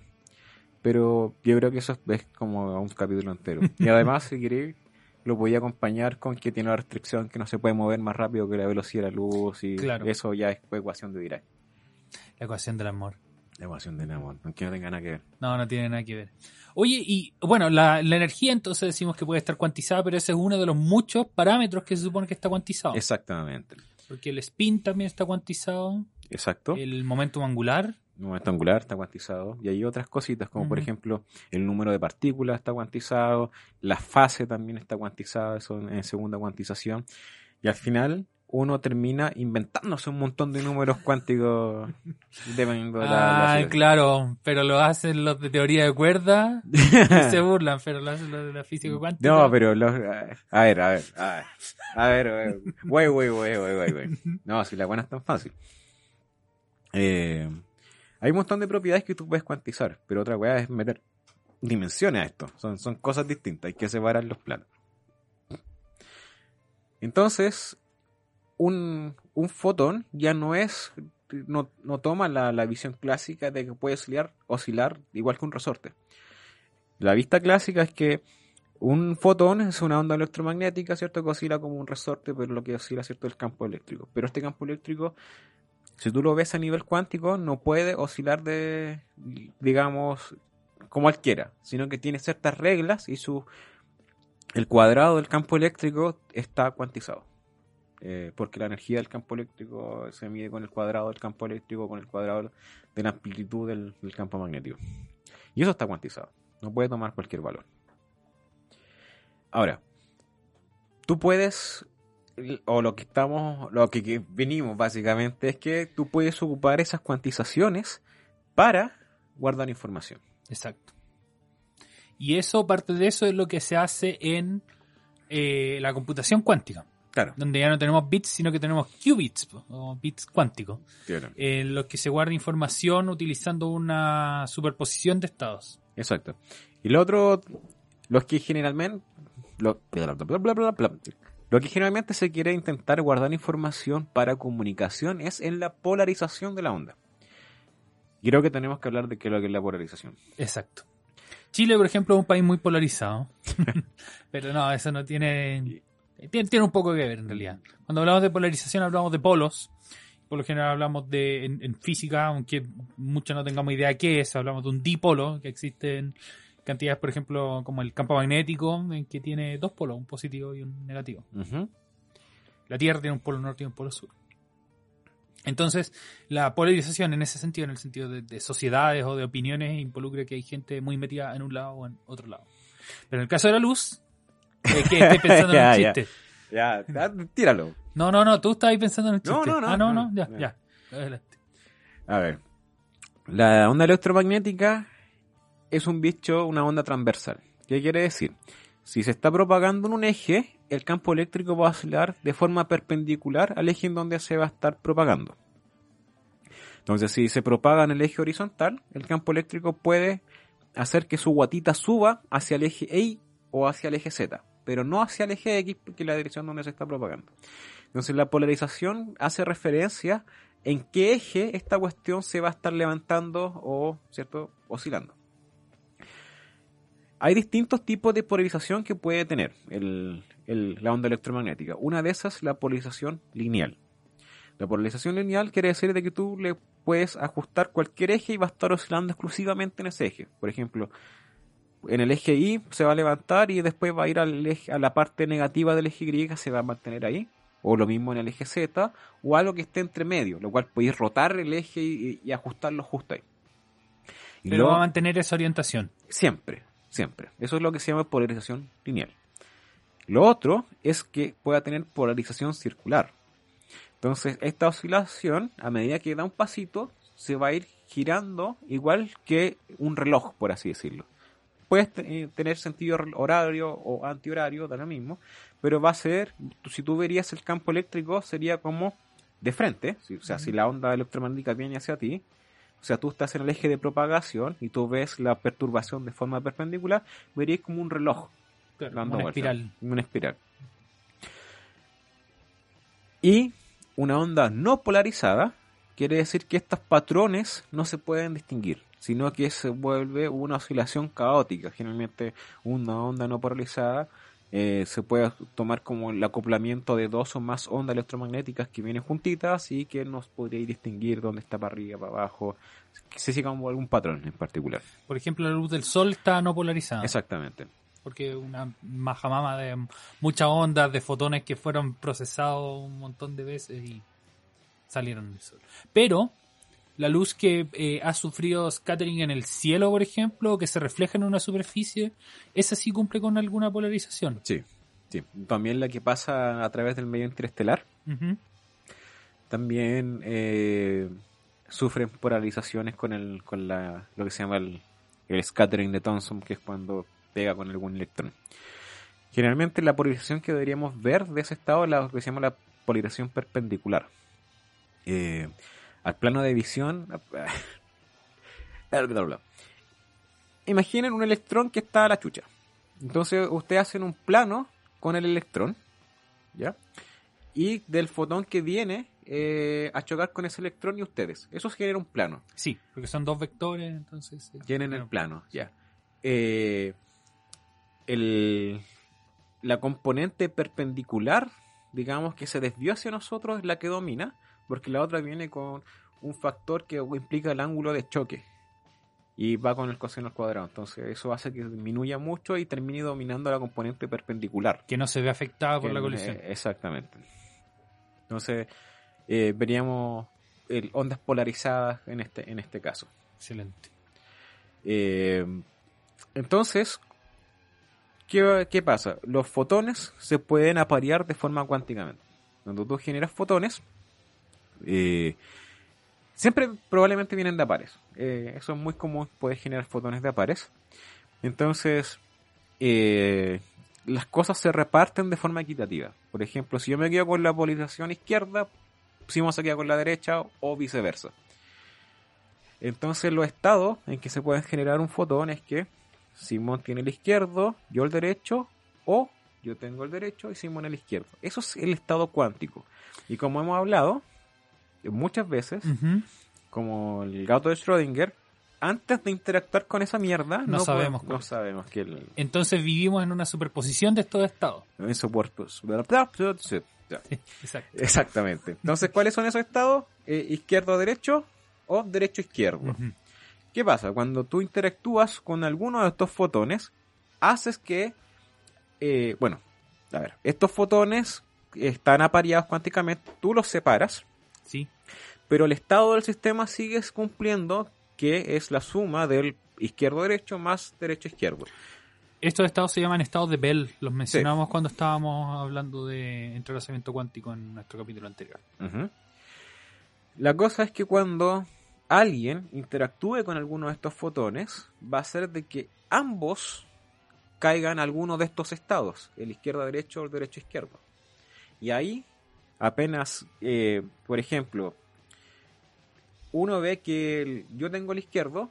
Pero yo creo que eso es como un capítulo entero. Y además, si queréis, lo podía acompañar con que tiene la restricción que no se puede mover más rápido que la velocidad de la luz y Claro. eso ya es ecuación de Dirac. La ecuación del amor. Ecuación del amor, aunque no tenga nada que ver. No, no tiene nada que ver. Oye, y bueno, la, la energía entonces decimos que puede estar cuantizada, pero ese es uno de los muchos parámetros que se supone que está cuantizado. Exactamente. Porque el spin también está cuantizado, Exacto. el momentum angular. El momento angular está cuantizado. Y hay otras cositas, como por ejemplo, el número de partículas está cuantizado, la fase también está cuantizada, eso en segunda cuantización. Y al final, uno termina inventándose un montón de números cuánticos dependiendo de la, Ah, claro, pero lo hacen los de teoría de cuerda y se burlan, pero lo hacen los de la física cuántica. No, pero los, a ver, a ver, a ver, a ver, a ver, güey, güey, güey, güey, güey, güey. No, si la buena es tan fácil. Eh, hay un montón de propiedades que tú puedes cuantizar, pero otra weá es meter dimensiones a esto. Son, son cosas distintas, hay que separar los planos. Entonces, un, fotón ya no es, no, toma la, visión clásica de que puede oscilar, oscilar igual que un resorte. La vista clásica es que un fotón es una onda electromagnética, ¿cierto? Que oscila como un resorte, pero lo que oscila, ¿cierto? Es el campo eléctrico. Pero este campo eléctrico, si tú lo ves a nivel cuántico, no puede oscilar de, digamos, como él quiera, sino que tiene ciertas reglas y su el cuadrado del campo eléctrico está cuantizado. Eh, porque la energía del campo eléctrico se mide con el cuadrado del campo eléctrico, con el cuadrado de la amplitud del, campo magnético. Y eso está cuantizado. No puede tomar cualquier valor. Ahora, tú puedes, o lo que estamos, lo que, que venimos básicamente es que tú puedes ocupar esas cuantizaciones para guardar información. Exacto. Y eso, parte de eso, es lo que se hace en eh, la computación cuántica, Claro. donde ya no tenemos bits, sino que tenemos qubits, o bits cuánticos, en los que se guarda información utilizando una superposición de estados. Exacto. Y lo otro, los que generalmente, lo, lo que generalmente se quiere intentar guardar información para comunicación es en la polarización de la onda. Creo que tenemos que hablar de qué es lo que es la polarización. Exacto. Chile, por ejemplo, es un país muy polarizado. Pero no, eso no tiene, tiene. Tiene un poco que ver en realidad. Cuando hablamos de polarización, hablamos de polos. Por lo general, hablamos de. En, en física, aunque muchos no tengamos idea qué es, hablamos de un dipolo, que existen cantidades, por ejemplo, como el campo magnético, en que tiene dos polos, un positivo y un negativo. La Tierra tiene un polo norte y un polo sur. Entonces, la polarización en ese sentido, en el sentido de, de sociedades o de opiniones, involucra que hay gente muy metida en un lado o en otro lado. Pero en el caso de la luz, eh, que estoy pensando en un ya. chiste. Ya, ya, tíralo. No, no, no, tú estás ahí pensando en un No, chiste. no, no, ah, no, no, no, ya, no. ya. Adelante. A ver. La onda electromagnética es un bicho, una onda transversal. ¿Qué quiere decir? Si se está propagando en un eje, el campo eléctrico va a oscilar de forma perpendicular al eje en donde se va a estar propagando. Entonces, si se propaga en el eje horizontal, el campo eléctrico puede hacer que su guatita suba hacia el eje Y o hacia el eje Z, pero no hacia el eje X, porque es la dirección donde se está propagando. Entonces, la polarización hace referencia en qué eje esta cuestión se va a estar levantando o, ¿cierto?, oscilando. Hay distintos tipos de polarización que puede tener el- la onda electromagnética. Una de esas es la polarización lineal. La polarización lineal quiere decir de que tú le puedes ajustar cualquier eje y va a estar oscilando exclusivamente en ese eje. Por ejemplo, en el eje Y se va a levantar y después va a ir al eje- a la parte negativa del eje Y, se va a mantener ahí. O lo mismo en el eje Z, o algo que esté entre medio, lo cual podéis rotar el eje y, y ajustarlo justo ahí. Y Pero luego- va a mantener esa orientación. Siempre, siempre. Eso es lo que se llama polarización lineal. Lo otro es que pueda tener polarización circular. Entonces, esta oscilación, a medida que da un pasito, se va a ir girando igual que un reloj, por así decirlo. Puede te- eh, tener sentido horario o antihorario, da lo mismo, pero va a ser, si tú verías el campo eléctrico, sería como de frente, o sea, si la onda electromagnética viene hacia ti, o sea, tú estás en el eje de propagación y tú ves la perturbación de forma perpendicular, verías como un reloj Claro, dando una vueltas, espiral. Una espiral. Y una onda no polarizada quiere decir que estos patrones no se pueden distinguir, sino que se vuelve una oscilación caótica. Generalmente una onda no polarizada eh, se puede tomar como el acoplamiento de dos o más ondas electromagnéticas que vienen juntitas y que nos podría distinguir dónde está para arriba, para abajo, que se siga algún patrón en particular. Por ejemplo, la luz del sol está no polarizada. Exactamente. porque una majamama de muchas ondas de fotones que fueron procesados un montón de veces y salieron del sol. Pero la luz que eh, ha sufrido scattering en el cielo, por ejemplo, que se refleja en una superficie, esa sí cumple con alguna polarización. Sí, sí. También la que pasa a través del medio interestelar. También eh, sufren polarizaciones con el con la lo que se llama el, el scattering de Thomson que es cuando pega con algún electrón generalmente la polarización que deberíamos ver de ese estado es la que se llama la polarización perpendicular Eh, al plano de visión imaginen un electrón que está a la chucha entonces ustedes hacen un plano con el electrón ¿ya? y del fotón que viene eh, a chocar con ese electrón y ustedes. Eso genera un plano. Sí, porque son dos vectores, entonces... eh, Tienen el plano, ya. Eh, el, la componente perpendicular, digamos que se desvió hacia nosotros, es la que domina, porque la otra viene con un factor que implica el ángulo de choque. Y va con el coseno al cuadrado. Entonces eso hace que disminuya mucho y termine dominando la componente perpendicular. Que no se ve afectada por la colisión. eh, exactamente. Entonces, eh, veríamos el- ondas polarizadas en este, en este caso. Excelente. Eh, entonces, ¿qué, qué pasa? Los fotones se pueden aparear de forma cuánticamente. Cuando tú generas fotones, eh, siempre probablemente vienen de a pares. Eh, eso es muy común, puedes generar fotones de a pares. Entonces, eh, las cosas se reparten de forma equitativa. Por ejemplo, si yo me quedo con la polarización izquierda, Simón se queda con la derecha o viceversa. Entonces los estados en que se pueden generar un fotón es que Simón tiene el izquierdo, yo el derecho, o yo tengo el derecho y Simón el izquierdo. Eso es el estado cuántico. Y como hemos hablado muchas veces, como el gato de Schrödinger, antes de interactuar con esa mierda, No sabemos podemos- cuál. no sabemos que el, Entonces vivimos en una superposición de estos estados. eso por- pues. Exacto. Exactamente. Entonces, ¿cuáles son esos estados? Eh, izquierdo, derecho o derecho, izquierdo. Ujú. ¿Qué pasa? Cuando tú interactúas con alguno de estos fotones, haces que, eh, bueno, a ver, estos fotones están apareados cuánticamente, tú los separas, Sí. pero el estado del sistema sigues cumpliendo que es la suma del izquierdo-derecho más derecho-izquierdo. Estos estados se llaman estados de Bell. Los mencionamos cuando estábamos hablando de entrelazamiento cuántico en nuestro capítulo anterior. La cosa es que cuando alguien interactúe con alguno de estos fotones, va a ser de que ambos caigan a alguno de estos estados, el izquierdo-derecho o el derecho-izquierdo. Y ahí, apenas, eh, por ejemplo, uno ve que el- yo tengo el izquierdo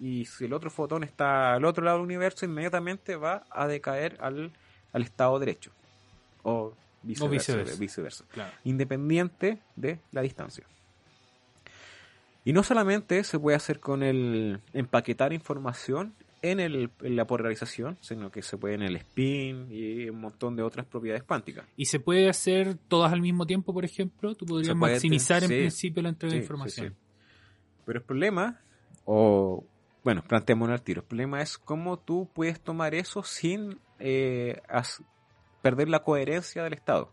y si el otro fotón está al otro lado del universo, inmediatamente va a decaer al, al estado derecho. O viceversa. viceversa. viceversa Claro. independiente de la distancia. Y no solamente se puede hacer con el empaquetar información en, el, en la polarización, sino que se puede en el spin y un montón de otras propiedades cuánticas. Y se puede hacer todas al mismo tiempo, por ejemplo. Tú podrías maximizar en sí. principio la entrega de información. sí. Pero el problema, o bueno, planteémonos al tiro, el problema es cómo tú puedes tomar eso sin eh, perder la coherencia del Estado.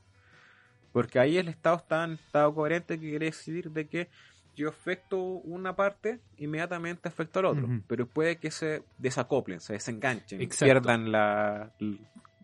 Porque ahí el Estado está en estado coherente que quiere decir de que yo afecto una parte, inmediatamente afecto al otro. Ujú. Pero puede que se desacoplen, se desenganchen, Exacto. pierdan la...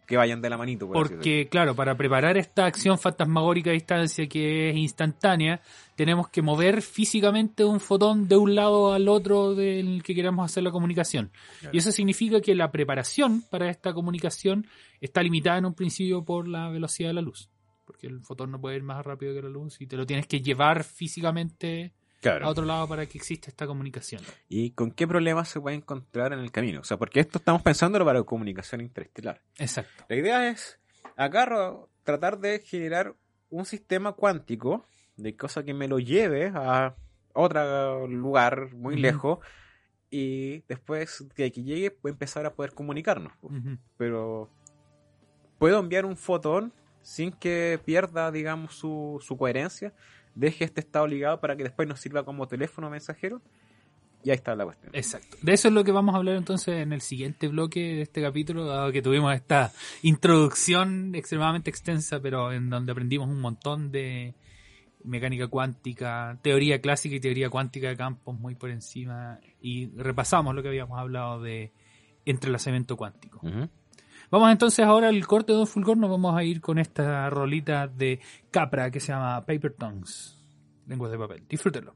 que vayan de la manito. por. Porque, claro, para preparar esta acción fantasmagórica a distancia que es instantánea, tenemos que mover físicamente un fotón de un lado al otro del que queramos hacer la comunicación. Y eso significa que la preparación para esta comunicación está limitada en un principio por la velocidad de la luz. Porque el fotón no puede ir más rápido que la luz y te lo tienes que llevar físicamente Claro. a otro lado para que exista esta comunicación. ¿Y con qué problemas se puede encontrar en el camino? O sea, porque esto estamos pensándolo para comunicación interestelar. Exacto. La idea es, agarro, tratar de generar un sistema cuántico de cosa que me lo lleve a otro lugar muy Ujú. lejos y después de que llegue puedo empezar a poder comunicarnos. po. Ujú. Pero puedo enviar un fotón sin que pierda, digamos, su, su coherencia, deje este estado ligado para que después nos sirva como teléfono mensajero. Y ahí está la cuestión. Exacto. De eso es lo que vamos a hablar entonces en el siguiente bloque de este capítulo, dado que tuvimos esta introducción extremadamente extensa, pero en donde aprendimos un montón de mecánica cuántica, teoría clásica y teoría cuántica de campos muy por encima, y repasamos lo que habíamos hablado de entrelazamiento cuántico. Vamos entonces ahora al corte de Don Fulgor, nos vamos a ir con esta rolita de Capra que se llama Paper Tongues, lenguas de papel. Disfrútenlo.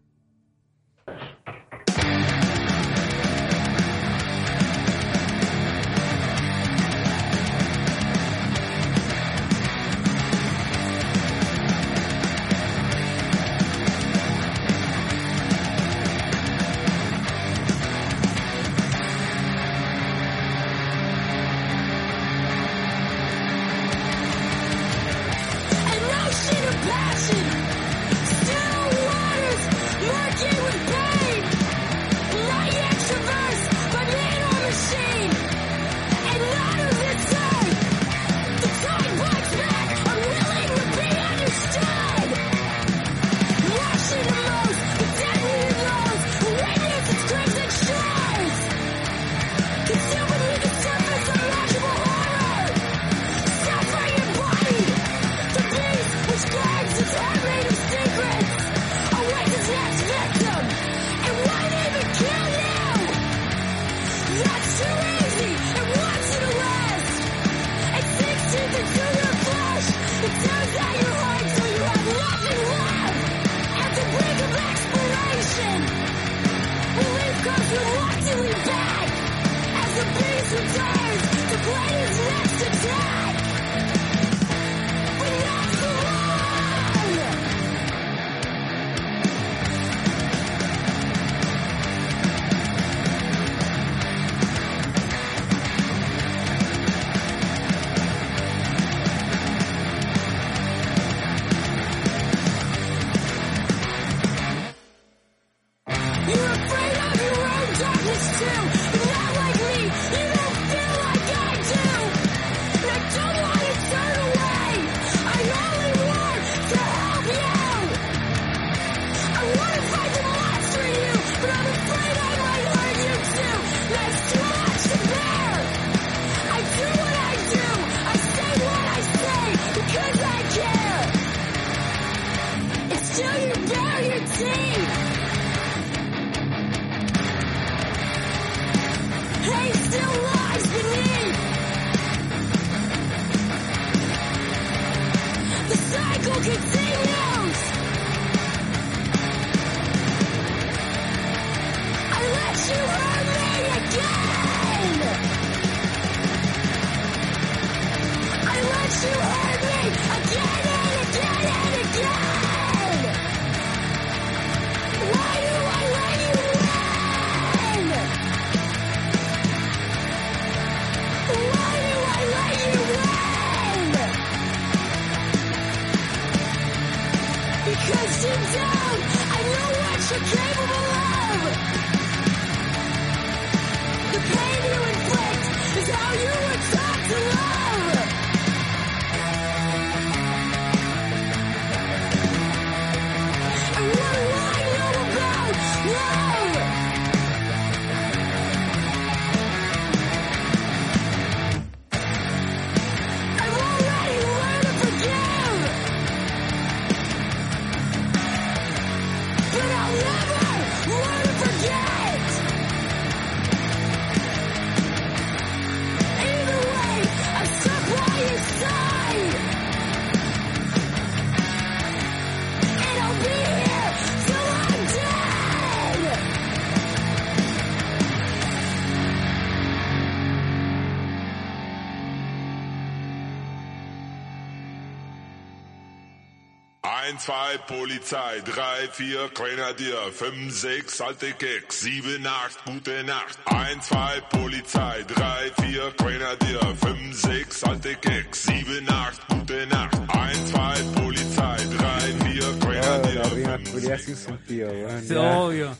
2, Polizei, 3, 4, Grenadier, 5, 6, alte Keks, 7, 8, gute Nacht. 1, 2, Polizei, 3, 4, Grenadier, 5, 6, alte Keks, 7, 8, gute Nacht. 1, 2, Polizei, 3, 4, Oh, la Grenadier, rima 5, culiada 6. sin sentido, weón. Sí, ya. obvio.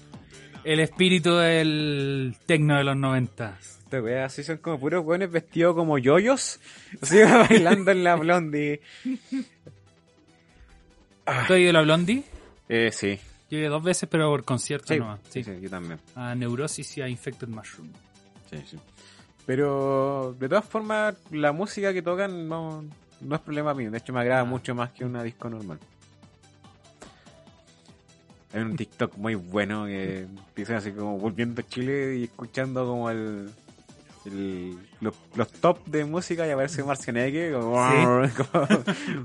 El espíritu del tecno de los 90. Esta wea así son como puros weones vestidos como yoyos. Así bailando en la blondie. ¿Tú has ido a la Blondie? Eh, sí. Yo he ido dos veces, pero por concierto Sí, nomás. sí, Sí. yo también. A Neurosis y a Infected Mushroom. Sí, sí. Pero de todas formas, la música que tocan no, no es problema mío. De hecho, me agrada Ah. mucho más que una disco normal. Hay un TikTok muy bueno que dicen así como volviendo a Chile y escuchando como el, el- los, los top de música y aparece Marcianeque como, como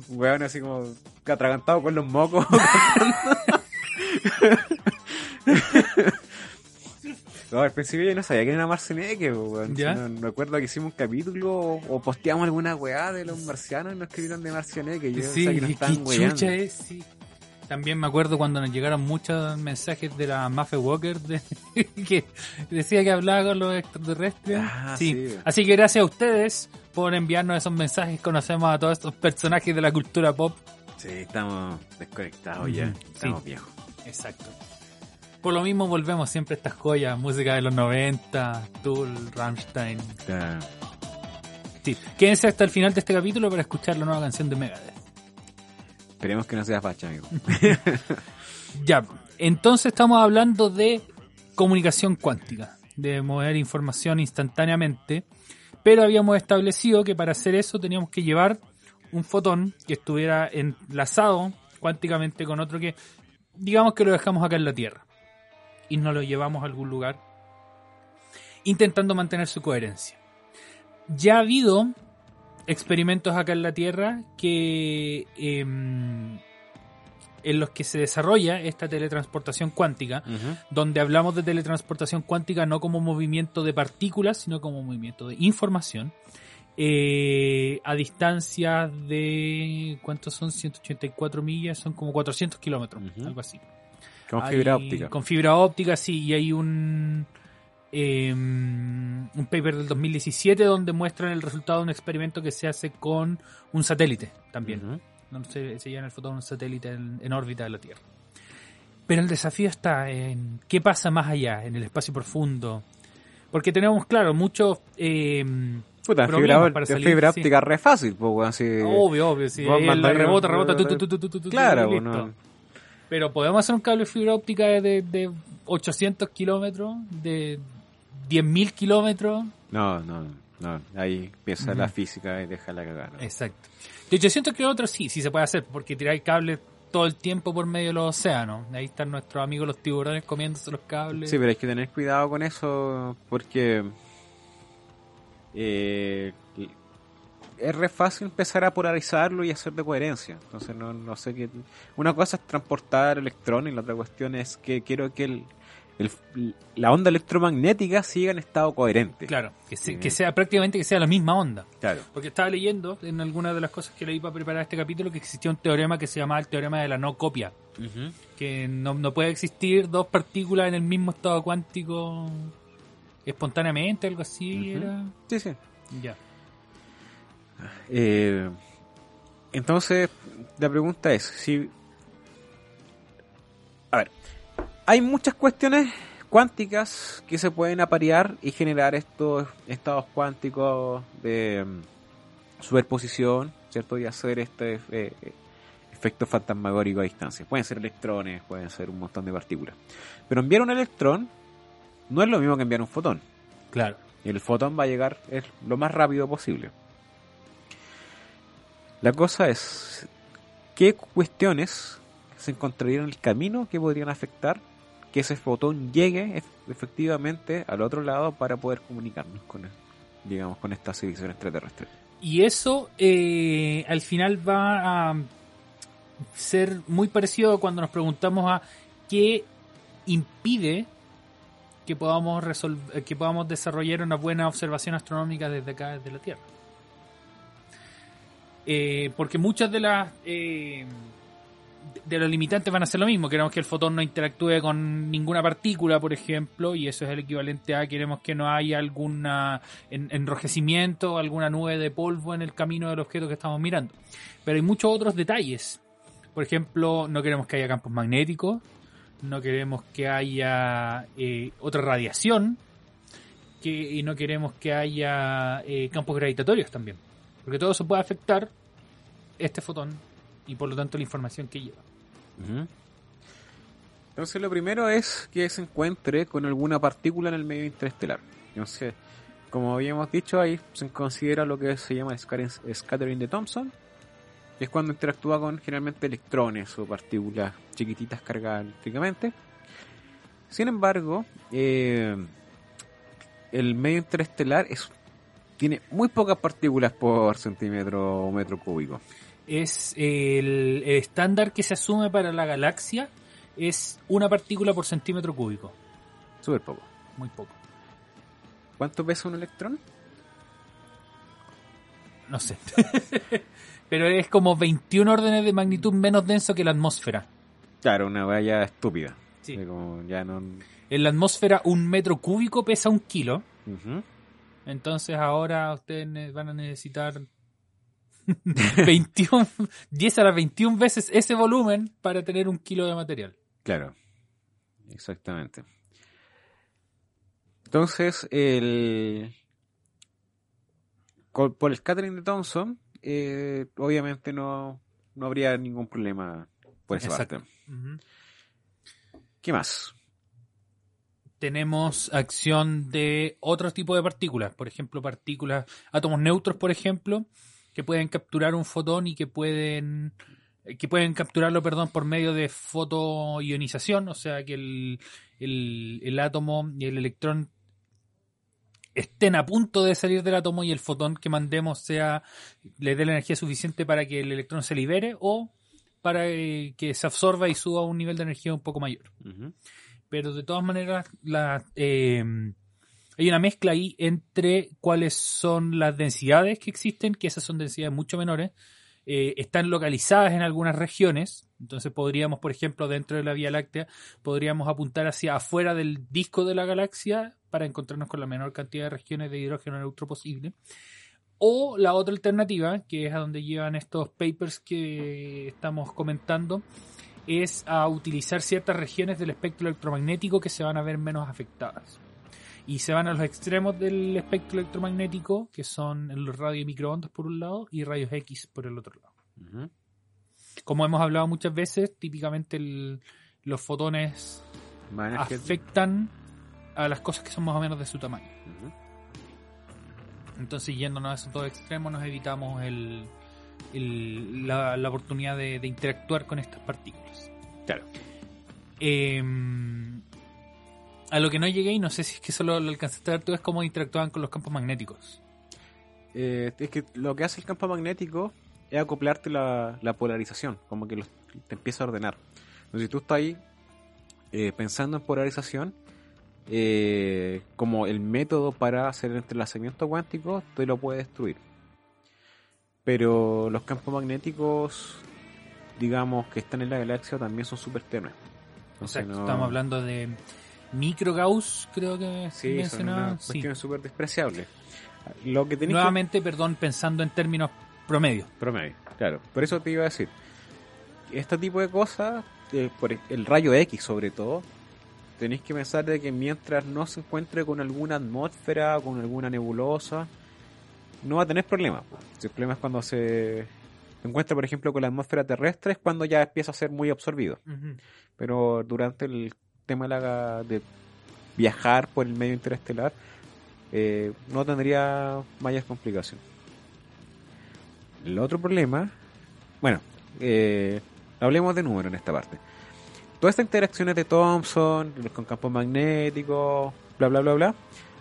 un weón así como atragantado con los mocos. No, al principio yo no sabía que era Marcianeque, weón. ¿Ya? No, me acuerdo que hicimos un capítulo o, o posteamos alguna weá de los marcianos y nos escribieron de Marcianeque. Yo Sí, pensaba que nos chucha es, sí. También me acuerdo cuando nos llegaron muchos mensajes de la Maffe Walker de- que decía que hablaba con los extraterrestres. Ah, sí. sí. Así que gracias a ustedes por enviarnos esos mensajes. Conocemos a todos estos personajes de la cultura pop. Sí, estamos desconectados ya. sí. Estamos viejos. Exacto. Por lo mismo volvemos siempre a estas joyas, música de los 90, Tool, Rammstein. Sí. Quédense hasta el final de este capítulo para escuchar la nueva canción de Megadeth. Esperemos que no sea facha, amigo. Ya, entonces estamos hablando de comunicación cuántica, de mover información instantáneamente, pero habíamos establecido que para hacer eso teníamos que llevar un fotón que estuviera enlazado cuánticamente con otro que, digamos que lo dejamos acá en la Tierra y nos lo llevamos a algún lugar, intentando mantener su coherencia. Ya ha habido experimentos acá en la Tierra que em, en los que se desarrolla esta teletransportación cuántica, donde hablamos de teletransportación cuántica no como movimiento de partículas, sino como movimiento de información, eh, a distancias de, ¿cuántos son? 184 millas, son como 400 kilómetros, algo así. Con Hay- fibra óptica. Con fibra óptica, sí, y hay un, eh, un paper del 2017 donde muestran el resultado de un experimento que se hace con un satélite también se, se lleva el fotón un satélite en, en órbita de la Tierra. Pero el desafío está en qué pasa más allá, en el espacio profundo. Porque tenemos, claro, muchos... eh, Puta, fibra, para de salir, fibra sí. óptica re fácil, pues, así. obvio, obvio, sí. rebota, rebota, tu, tu, tu, Claro, bueno. Pero podemos hacer un cable de fibra óptica de, de 800 kilómetros, de 10.000 kilómetros. No, no, no. Ahí empieza la física y deja la cagada. Exacto. De 800 kilómetros sí, sí se puede hacer, porque tiráis cables todo el tiempo por medio de los océanos. Ahí están nuestros amigos los tiburones comiéndose los cables. Sí, pero hay que tener cuidado con eso porque eh, es re fácil empezar a polarizarlo y hacer de coherencia. Entonces no, no sé qué... Una cosa es transportar electrones y la otra cuestión es que quiero que el, el- la onda electromagnética siga en estado coherente. Claro, que, se- que sea prácticamente que sea la misma onda. Claro. Porque estaba leyendo en alguna de las cosas que leí para preparar este capítulo que existía un teorema que se llamaba el teorema de la no copia. Que no, no puede existir dos partículas en el mismo estado cuántico espontáneamente, algo así era. Sí, sí. Ya. Eh, entonces, la pregunta es, si... A ver, hay muchas cuestiones cuánticas que se pueden aparear y generar estos estados cuánticos de mm, superposición, ¿cierto? Y hacer este eh, efecto fantasmagórico a distancia. Pueden ser electrones, pueden ser un montón de partículas. Pero enviar un electrón no es lo mismo que enviar un fotón. Claro. El fotón va a llegar lo más rápido posible. La cosa es, ¿qué cuestiones se encontrarían en el camino que podrían afectar que ese fotón llegue ef- efectivamente al otro lado para poder comunicarnos con, digamos, con esta civilización extraterrestre? Y eso eh, al final va a ser muy parecido a cuando nos preguntamos a qué impide que podamos resolver, que podamos desarrollar una buena observación astronómica desde acá, desde la Tierra. Eh, porque muchas de las eh, de los limitantes van a ser lo mismo. Queremos que el fotón no interactúe con ninguna partícula, por ejemplo, y eso es el equivalente a queremos que no haya algún enrojecimiento, alguna nube de polvo en el camino del objeto que estamos mirando. Pero hay muchos otros detalles. Por ejemplo, no queremos que haya campos magnéticos, no queremos que haya eh, otra radiación, que, y no queremos que haya eh, campos gravitatorios también. Porque todo eso puede afectar este fotón y por lo tanto la información que lleva. Entonces lo primero es que se encuentre con alguna partícula en el medio interestelar. Entonces, como habíamos dicho, ahí se considera lo que se llama scattering de Thomson. que Es cuando interactúa con generalmente electrones o partículas chiquititas cargadas eléctricamente. Sin embargo, eh, el medio interestelar es, tiene muy pocas partículas por centímetro o metro cúbico. Es el, el estándar que se asume para la galaxia es una partícula por centímetro cúbico. Súper poco. Muy poco. ¿Cuánto pesa un electrón? No sé. Pero es como 21 órdenes de magnitud menos denso que la atmósfera. Claro, una valla estúpida. Sí. Como ya no... En la atmósfera un metro cúbico pesa un kilo. Entonces ahora ustedes van a necesitar 21, 10 a las 21 veces ese volumen para tener un kilo de material. Claro, exactamente. Entonces, el... por el scattering de Thomson, eh, obviamente no, no habría ningún problema por esa Exacto. parte. ¿Qué más? Tenemos acción de otro tipo de partículas, por ejemplo, partículas, átomos neutros, por ejemplo, que pueden capturar un fotón y que pueden que pueden capturarlo, perdón, por medio de fotoionización, o sea que el, el, el átomo y el electrón estén a punto de salir del átomo y el fotón que mandemos sea le dé la energía suficiente para que el electrón se libere o para eh, que se absorba y suba a un nivel de energía un poco mayor. Pero de todas maneras la, eh, hay una mezcla ahí entre cuáles son las densidades que existen, que esas son densidades mucho menores, eh, están localizadas en algunas regiones, entonces podríamos, por ejemplo, dentro de la Vía Láctea, podríamos apuntar hacia afuera del disco de la galaxia para encontrarnos con la menor cantidad de regiones de hidrógeno neutro posible. O la otra alternativa, que es a donde llevan estos papers que estamos comentando, es a utilizar ciertas regiones del espectro electromagnético que se van a ver menos afectadas. Y se van a los extremos del espectro electromagnético, que son los radios microondas por un lado y rayos X por el otro lado. Como hemos hablado muchas veces, típicamente el- los fotones afectan a las cosas que son más o menos de su tamaño. Entonces, yéndonos a esos dos extremos, nos evitamos el, el- la, la oportunidad de, de interactuar con estas partículas. Claro. Eh, a lo que no llegué, y no sé si es que solo lo alcanzaste a ver tú, es cómo interactúan con los campos magnéticos. Eh, es que lo que hace el campo magnético es acoplarte la, la polarización, como que los- te empieza a ordenar. Entonces, si tú estás ahí eh, pensando en polarización, eh, como el método para hacer el entrelazamiento cuántico, te lo puede destruir. Pero los campos magnéticos, digamos, que están en la galaxia también son súper tenues. Entonces, Exacto, no- estamos hablando de micro Gauss, creo que Sí, son mencionaba. una Sí. cuestión súper despreciable. Lo que tenés que- Nuevamente, perdón, pensando en términos promedio. Promedio, claro. Por eso te iba a decir. Este tipo de cosas, eh, por e- el rayo X sobre todo, tenéis que pensar de que mientras no se encuentre con alguna atmósfera, con alguna nebulosa, no va a tener. Si el problema es cuando se encuentra, por ejemplo, con la atmósfera terrestre, es cuando ya empieza a ser muy absorbido. Pero durante el de, la- de viajar por el medio interestelar, eh, no tendría mayores complicaciones. El otro problema, bueno, eh, hablemos de números en esta parte. Todas estas interacciones de Thomson, con campos magnéticos, bla, bla, bla, bla,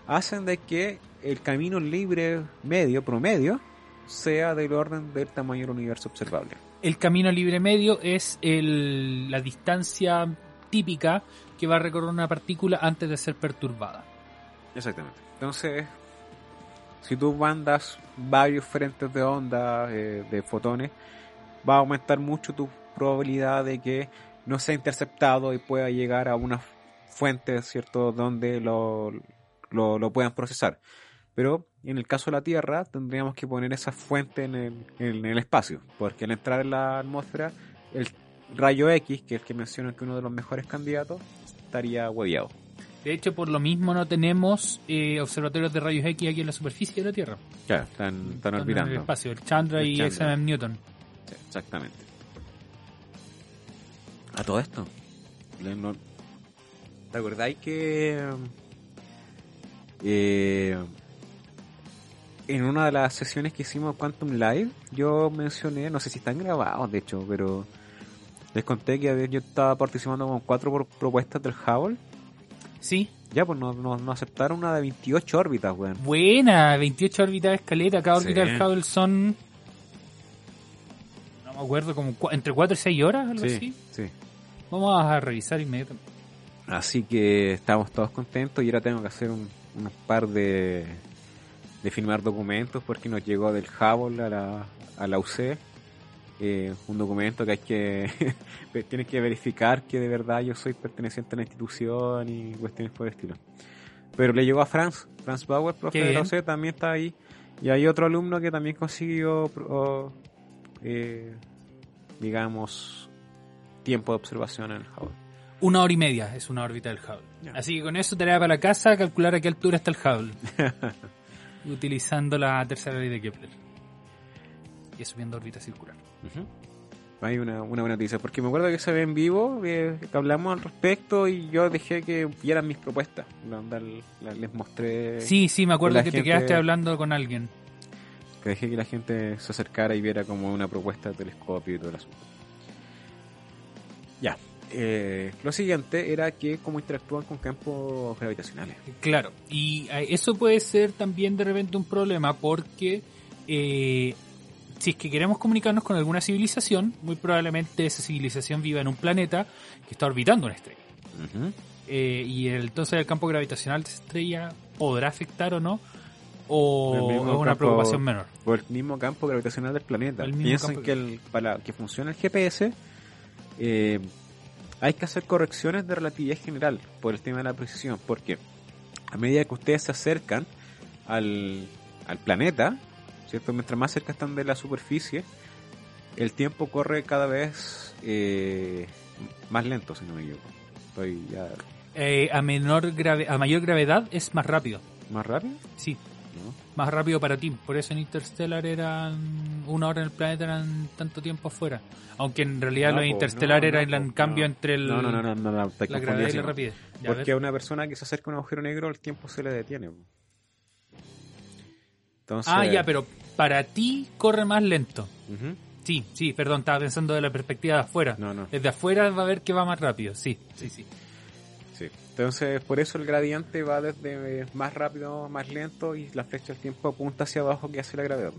hacen de que el camino libre medio, promedio, sea del orden del tamaño del universo observable. El camino libre medio es el- la distancia típica que va a recorrer una partícula antes de ser perturbada. Exactamente. Entonces, si tú mandas varios frentes de onda, eh, de fotones, va a aumentar mucho tu probabilidad de que no sea interceptado y pueda llegar a una fuente, ¿cierto?, donde lo, lo, puedan procesar. Pero en el caso de la Tierra tendríamos que poner esa fuente en el, en el espacio, porque al entrar en la atmósfera, el rayo X, que es el que mencionan que uno de los mejores candidatos, estaría hueviado. De hecho, por lo mismo no tenemos eh, observatorios de rayos X aquí en la superficie de la Tierra. Claro, están, están Están en el espacio, el Chandra El y Newton. Sí, exactamente. A todo esto. ¿Te acordáis que eh, en una de las sesiones que hicimos Quantum Live yo mencioné, no sé si están grabados de hecho, pero les conté que había- yo estaba participando con cuatro por- propuestas del Hubble. Sí, Ya, pues nos no, aceptaron una de 28 órbitas, weón. buena, 28 órbitas de escaleta, cada Sí. órbita del Hubble son... No me acuerdo, como entre 4 y 6 horas, algo Sí, así. sí. Vamos a revisar inmediatamente. Así que estamos todos contentos y ahora tengo que hacer un, un par de, de firmar documentos porque nos llegó del Hubble a la, a la UC eh, un documento que hay que tienes que verificar que de verdad yo soy perteneciente a la institución y cuestiones por el estilo. Pero le llegó a Franz, Franz Bauer, profe Qué de la también está ahí. Y hay otro alumno que también consiguió, eh, digamos, tiempo de observación en el Hubble. Una hora y media es una órbita del Hubble. Ya. Así que con eso tarea para la casa, calcular a qué altura está el Hubble. utilizando la tercera ley de Kepler. Y subiendo órbita circular. Hay una, una buena noticia, porque me acuerdo que se ve en vivo, eh, que hablamos al respecto y yo dejé que vieran mis propuestas. La la- les mostré Sí, sí, me acuerdo que te quedaste hablando con alguien. que dejé que la gente se acercara y viera como una propuesta de telescopio y todo el asunto. Ya. eh, lo siguiente era que cómo interactúan con campos gravitacionales. Claro, y eso puede ser también de repente un problema porque eh, si es que queremos comunicarnos con alguna civilización, muy probablemente esa civilización viva en un planeta que está orbitando una estrella. Eh, y el- entonces el campo gravitacional de esa estrella podrá afectar o no, o es una campo- preocupación menor. por el mismo campo gravitacional del planeta. Piensen campo- que el- para que funcione el GPS eh, hay que hacer correcciones de relatividad general por el tema de la precisión, porque a medida que ustedes se acercan al, al planeta, ¿cierto? Mientras más cerca están de la superficie, el tiempo corre cada vez eh, más lento, si no me equivoco. Estoy ya Eh, a menor grave, a mayor gravedad es más rápido. más rápido, Sí, ¿no? más rápido para ti. Por eso en Interstellar eran una hora en el planeta eran tanto tiempo afuera. Aunque en realidad No, lo po, Interstellar no, era el cambio entre el, la gravedad y la rapidez. Ya, Porque a una persona que se acerca a un agujero negro el tiempo se le detiene. Entonces, Ah, ya, pero para ti corre más lento. Sí, sí, perdón, estaba pensando de la perspectiva de afuera. No, no. Desde afuera va a ver que va más rápido. Sí, sí, sí. Sí. Entonces, por eso el gradiente va desde más rápido, más lento y la flecha del tiempo apunta hacia abajo que hace la gravedad.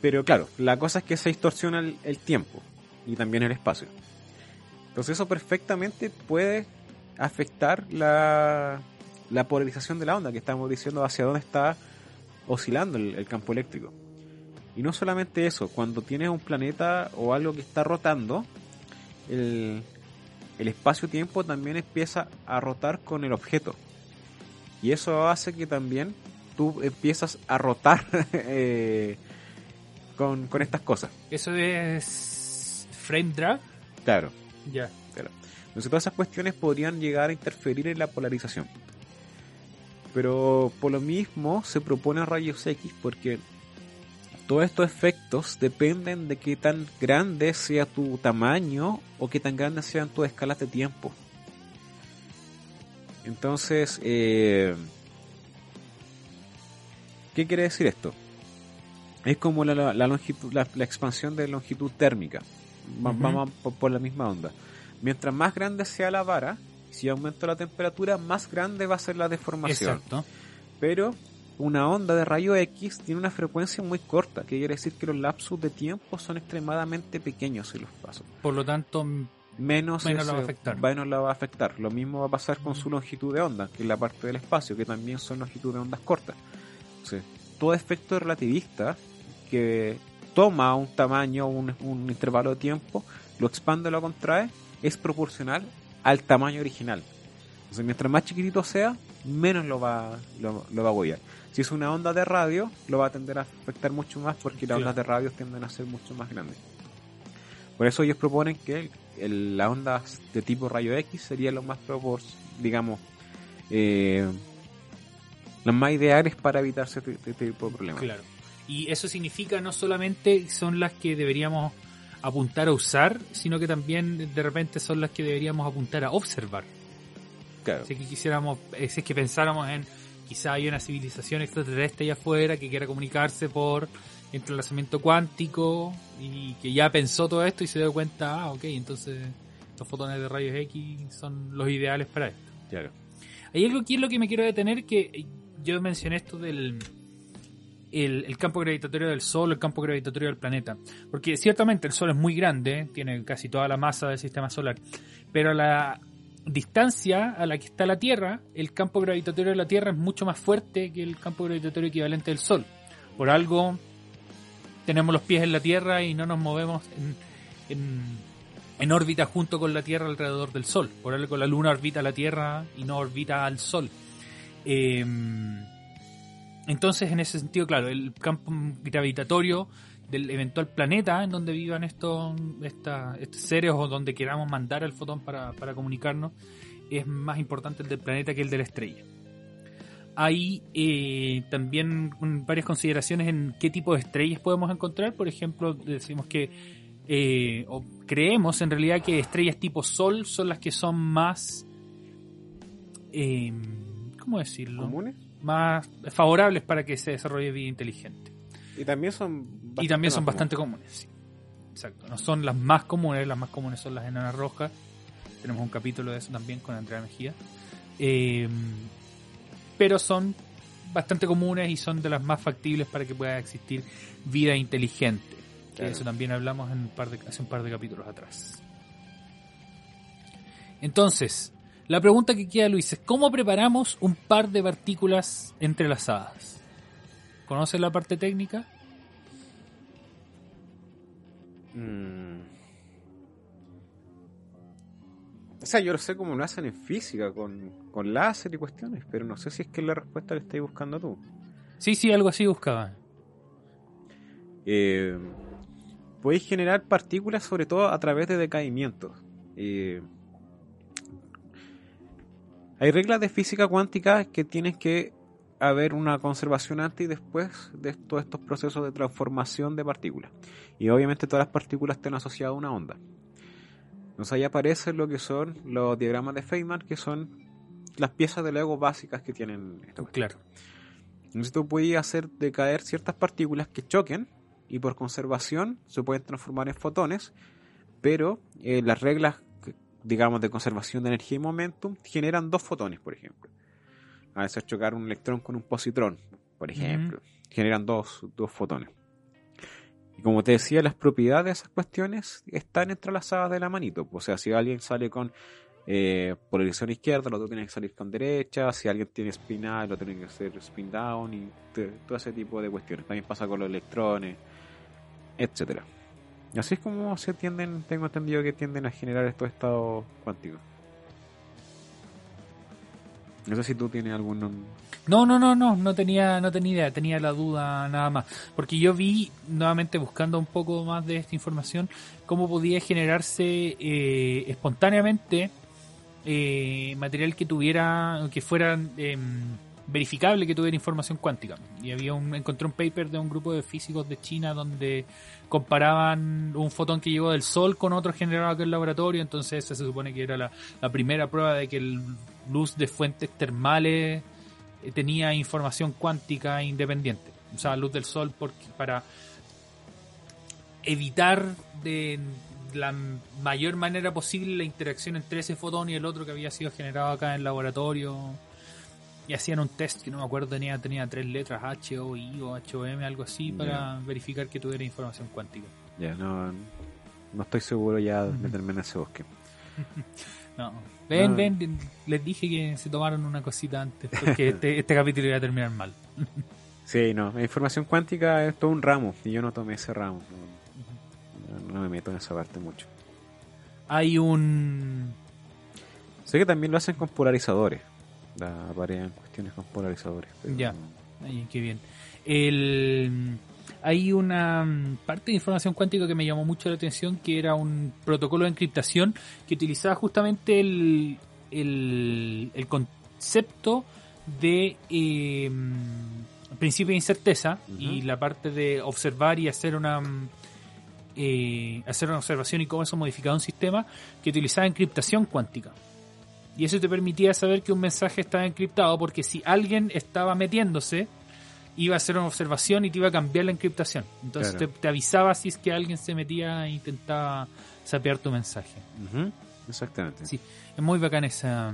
Pero claro, la cosa es que se distorsiona el, el tiempo y también el espacio. Entonces eso perfectamente puede afectar la, la polarización de la onda, que estamos diciendo hacia dónde está oscilando el, el campo eléctrico. Y no solamente eso, cuando tienes un planeta o algo que está rotando, el, el espacio-tiempo también empieza a rotar con el objeto. Y eso hace que también tú empiezas a rotar eh, con, con estas cosas. Eso es frame drag. Claro, Ya. claro. Entonces todas esas cuestiones podrían llegar a interferir en la polarización. Pero por lo mismo se propone rayos X porque todos estos efectos dependen de qué tan grande sea tu tamaño o qué tan grandes sean tus escalas de tiempo. Entonces, eh, ¿qué quiere decir esto? Es como la, la- la longitud, la, la expansión de longitud térmica. Vamos por, por la misma onda. Mientras más grande sea la vara, si aumenta la temperatura, más grande va a ser la deformación. Exacto. Pero una onda de rayo X tiene una frecuencia muy corta, que quiere decir que los lapsos de tiempo son extremadamente pequeños en los pasos. Por lo tanto, Menos, Menos la va a afectar. menos la va a afectar. Lo mismo va a pasar con su longitud de onda, que es la parte del espacio, que también son longitud de ondas cortas. Todo efecto relativista, que toma un tamaño, un, un intervalo de tiempo, lo expande o lo contrae, es proporcional al tamaño original. Entonces, mientras más chiquitito sea, menos lo va, lo, lo va a apoyar. Si es una onda de radio, lo va a tender a afectar mucho más porque las ondas de radio tienden a ser mucho más grandes. Por eso ellos proponen que el- el- las ondas de tipo rayo X serían los más propor, digamos, eh, las más ideales para evitarse este, este tipo de problemas. Claro. Y eso significa no solamente son las que deberíamos apuntar a usar, sino que también de repente son las que deberíamos apuntar a observar. Claro. Si es que quisiéramos, eh, si es que pensáramos en quizá hay una civilización extraterrestre allá afuera que quiera comunicarse por entrelazamiento cuántico y que ya pensó todo esto y se dio cuenta, ah, ok, entonces los fotones de rayos X son los ideales para esto. Claro. Hay algo aquí en lo que me quiero detener que yo mencioné esto del el, campo gravitatorio del Sol, el campo gravitatorio del planeta. Porque ciertamente el Sol es muy grande, tiene casi toda la masa del sistema solar, pero a la distancia a la que está la Tierra, el campo gravitatorio de la Tierra es mucho más fuerte que el campo gravitatorio equivalente del Sol. Por algo tenemos los pies en la Tierra y no nos movemos en, en, órbita junto con la Tierra alrededor del Sol. Por algo la Luna orbita la Tierra y no orbita al Sol. Eh, entonces, en ese sentido, claro, el campo gravitatorio del eventual planeta en donde vivan estos, seres o donde queramos mandar el fotón para, comunicarnos es más importante el del planeta que el de la estrella. Hay eh, también varias consideraciones en qué tipo de estrellas podemos encontrar. Por ejemplo, decimos que, eh, o creemos en realidad que estrellas tipo Sol son las que son más, eh, ¿cómo decirlo? ¿Comunes? Más favorables para que se desarrolle vida inteligente. Y también son y también son bastante comunes. sí. Exacto. No son las más comunes, las más comunes son las enanas rojas. Tenemos un capítulo de eso también con Andrea Mejía. Eh, pero son bastante comunes y son de las más factibles para que pueda existir vida inteligente. Claro. Eso también hablamos en un par de, hace un par de capítulos atrás. Entonces, la pregunta que queda, Luis, es ¿cómo preparamos un par de partículas entrelazadas? ¿Conoces la parte técnica? Mm. O sea, yo lo sé cómo lo hacen en física, con, con láser y cuestiones, pero no sé si es que es la respuesta que estáis buscando tú. Sí, sí, algo así buscaba. Eh, podéis generar partículas sobre todo a través de decaimientos. Eh, hay reglas de física cuántica que tienes que haber una conservación antes y después de todos estos procesos de transformación de partículas. Y obviamente todas las partículas están asociadas a una onda. Entonces ahí aparecen lo que son los diagramas de Feynman, que son las piezas de Lego básicas que tienen cuestión. Claro. Entonces tú puedes hacer decaer ciertas partículas que choquen y por conservación se pueden transformar en fotones, pero eh, las reglas, digamos, de conservación de energía y momentum generan dos fotones, por ejemplo. A veces chocar un electrón con un positrón, por ejemplo, generan dos, dos fotones. Y como te decía, las propiedades de esas cuestiones están entrelazadas de la manito. O sea, si alguien sale con eh, polarización izquierda, el otro tiene que salir con derecha. Si alguien tiene spin up, el otro tiene que hacer spin down y todo ese tipo de cuestiones. También pasa con los electrones, etcétera. Así es como se tienden, tengo entendido que tienden a generar estos estados cuánticos. No sé si tú tienes algún... No, no, no, no, no tenía, no tenía idea, tenía la duda nada más. Porque yo vi, nuevamente buscando un poco más de esta información, cómo podía generarse eh, espontáneamente eh, material que tuviera, que fuera em, verificable, que tuviera información cuántica. Y había un, encontré un paper de un grupo de físicos de China donde comparaban un fotón que llegó del Sol con otro generado aquí en el laboratorio, entonces se supone que era la, primera prueba de que el luz de fuentes termales eh, tenía información cuántica independiente. O sea, luz del sol para evitar de la mayor manera posible la interacción entre ese fotón y el otro que había sido generado acá en el laboratorio. Y hacían un test que no me acuerdo, tenía, tenía tres letras, H, O, I o H, O, M, algo así, para verificar que tuviera información cuántica. Ya, no, no estoy seguro ya de meterme en ese bosque. No. Ven, No. ven, les dije que se tomaron una cosita antes, porque este, este capítulo iba a terminar mal. Sí, no, la información cuántica es todo un ramo y yo no tomé ese ramo. No- no me meto en esa parte mucho. Hay un... Sé que también lo hacen con polarizadores. La aparean cuestiones con polarizadores. pero Ya. Ay, qué bien. El, hay una mm, parte de información cuántica que me llamó mucho la atención, que era un protocolo de encriptación que utilizaba justamente el, el, el concepto de eh, principio de incerteza y la parte de observar y hacer una mm, eh, hacer una observación y cómo eso modificaba un sistema que utilizaba encriptación cuántica. Y eso te permitía saber que un mensaje estaba encriptado porque si alguien estaba metiéndose, iba a hacer una observación y te iba a cambiar la encriptación. Entonces Claro. te, te avisaba si es que alguien se metía e intentaba sapear tu mensaje. Exactamente. Sí, es muy bacán esa,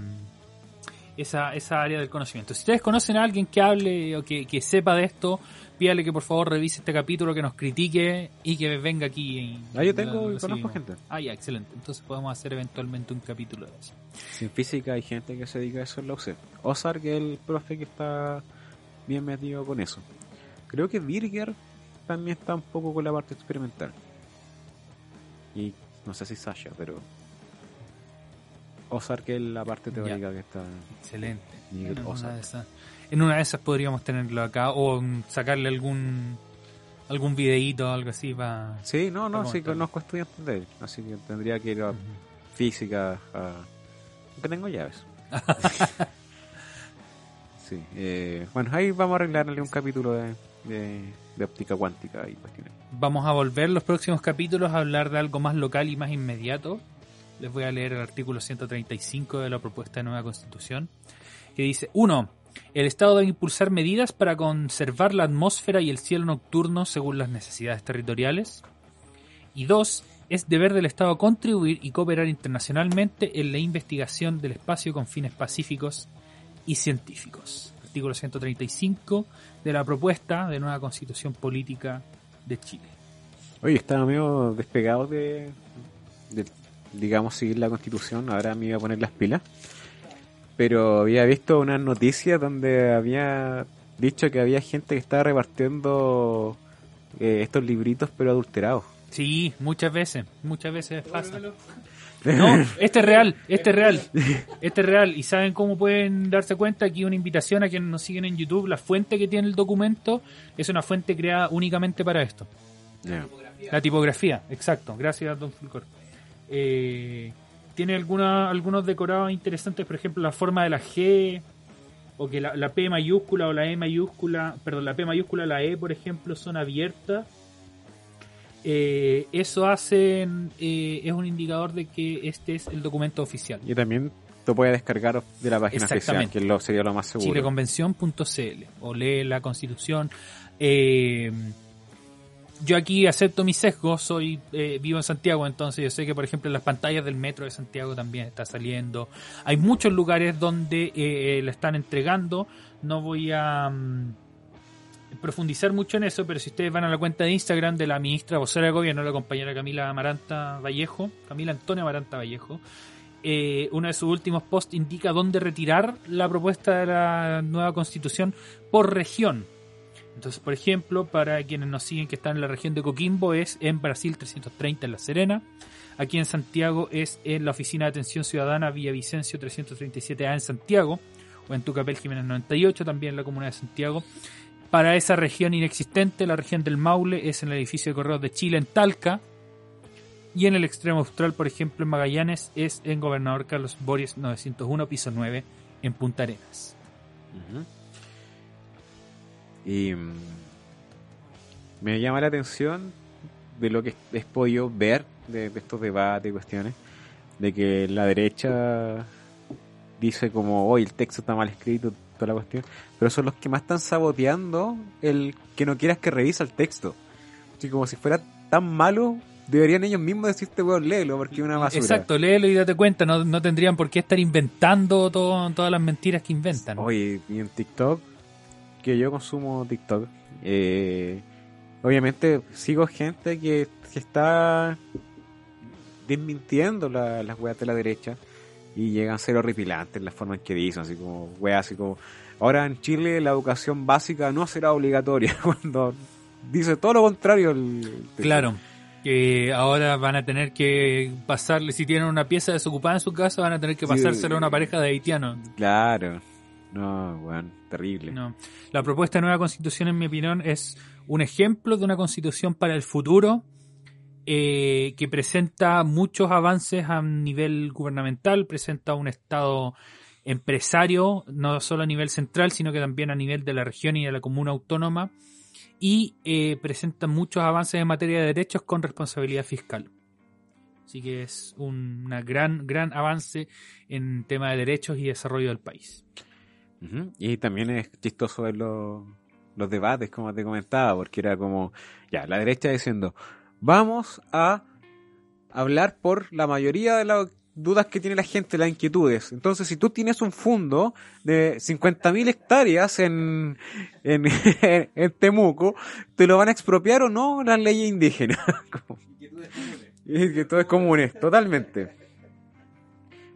esa, esa área del conocimiento. Si ustedes conocen a alguien que hable o que, que sepa de esto, pídale que por favor revise este capítulo, que nos critique y que venga aquí. y- Ah, yo tengo, lo conozco gente. Ah, ya, excelente. Entonces podemos hacer eventualmente un capítulo de eso. Si en física hay gente que se dedica a eso en la UC. Ozar, que es el profe que está bien metido con eso. Creo que Birger también está un poco con la parte experimental. Y no sé si Sasha, pero. Ozar, que es la parte teórica que está. Excelente. En, una de esas, en una de esas podríamos tenerlo acá o sacarle algún algún videíto o algo así para... Sí, no, no, sí, conozco estudiantes de él. Así que tendría que ir a física. A... Que tengo llaves. sí, eh, bueno, ahí vamos a arreglarle un capítulo de, de, de óptica cuántica y cuestiones. Vamos a volver los próximos capítulos a hablar de algo más local y más inmediato. Les voy a leer el artículo 135 de la propuesta de nueva constitución, que dice, 1. El Estado debe impulsar medidas para conservar la atmósfera y el cielo nocturno según las necesidades territoriales. Y 2. Es deber del Estado contribuir y cooperar internacionalmente en la investigación del espacio con fines pacíficos y científicos. Artículo 135 de la propuesta de nueva constitución política de Chile. Oye, estaba medio despegado de, de, digamos, seguir la constitución. Ahora me iba a poner las pilas. Pero había visto unas noticias donde había dicho que había gente que estaba repartiendo eh, estos libritos pero adulterados. Sí, muchas veces, muchas veces pasa. No, este es real, este es real, este es real. ¿Y saben cómo pueden darse cuenta? Aquí una invitación a quienes nos siguen en YouTube. La fuente que tiene el documento es una fuente creada únicamente para esto. Ya. La tipografía, exacto. Gracias, don Fulcor. Eh, tiene alguna, algunos decorados interesantes, por ejemplo, la forma de la G, o que la, la P mayúscula o la E mayúscula, perdón, la P mayúscula, la E, por ejemplo, son abiertas. Eh, eso hace, eh, es un indicador de que este es el documento oficial. Y también lo puedes descargar de la página oficial, que lo, sería lo más seguro. chileconvención.cl o lee la constitución. Eh, yo aquí acepto mi sesgo, soy eh, vivo en Santiago, entonces yo sé que por ejemplo en las pantallas del metro de Santiago también está saliendo. Hay muchos lugares donde eh, la están entregando. No voy a mm, profundizar mucho en eso, pero si ustedes van a la cuenta de Instagram de la ministra vocera de gobierno, la compañera Camila Amaranta Vallejo, Camila Antonia Amaranta Vallejo, eh, uno de sus últimos posts indica dónde retirar la propuesta de la nueva constitución por región. Entonces, por ejemplo, para quienes nos siguen que están en la región de Coquimbo, es en Brasil 330 en La Serena. Aquí en Santiago es en la Oficina de Atención Ciudadana Vía Vicencio 337A en Santiago. O en Tucapel Jiménez 98, también en la Comuna de Santiago. Para esa región inexistente, la región del Maule es en el edificio de Correos de Chile en Talca. Y en el extremo austral, por ejemplo, en Magallanes, es en Gobernador Carlos Boris 901, piso 9, en Punta Arenas. Ujú. Y mm, me llama la atención de lo que he podido ver de, de estos debates y cuestiones, de que la derecha dice como, hoy el texto está mal escrito, toda la cuestión, pero son los que más están saboteando el que no quieras que revisa el texto. Así como si fuera tan malo, deberían ellos mismos decirte, weón, léelo, porque es una basura. Exacto, léelo y date cuenta, no, no tendrían por qué estar inventando todo- todas las mentiras que inventan. Oye, y en TikTok, que yo consumo TikTok, eh, obviamente sigo gente que, que está desmintiendo la- las weas de la derecha y llegan a ser horripilantes la forma en que dicen, así como weas, así como, ahora en Chile la educación básica no será obligatoria, cuando dice todo lo contrario. el- Claro. Que ahora van a tener que pasarle, si tienen una pieza desocupada en su casa, van a tener que Sí. pasársela a una pareja de haitianos. Claro. No, weón, terrible. No. La propuesta de nueva constitución, en mi opinión, es un ejemplo de una constitución para el futuro eh, que presenta muchos avances a nivel gubernamental, presenta un Estado empresario, no solo a nivel central, sino que también a nivel de la región y de la comuna autónoma, y eh, presenta muchos avances en materia de derechos con responsabilidad fiscal. Así que es un gran, gran avance en tema de derechos y desarrollo del país. Y también es chistoso ver los, los debates, como te comentaba, porque era como, ya, la derecha diciendo, vamos a hablar por la mayoría de las dudas que tiene la gente, las inquietudes. Entonces, si tú tienes un fondo de 50.000 hectáreas en, en, en Temuco, ¿te lo van a expropiar o no las leyes indígenas? Como- y que todo es comunes, totalmente.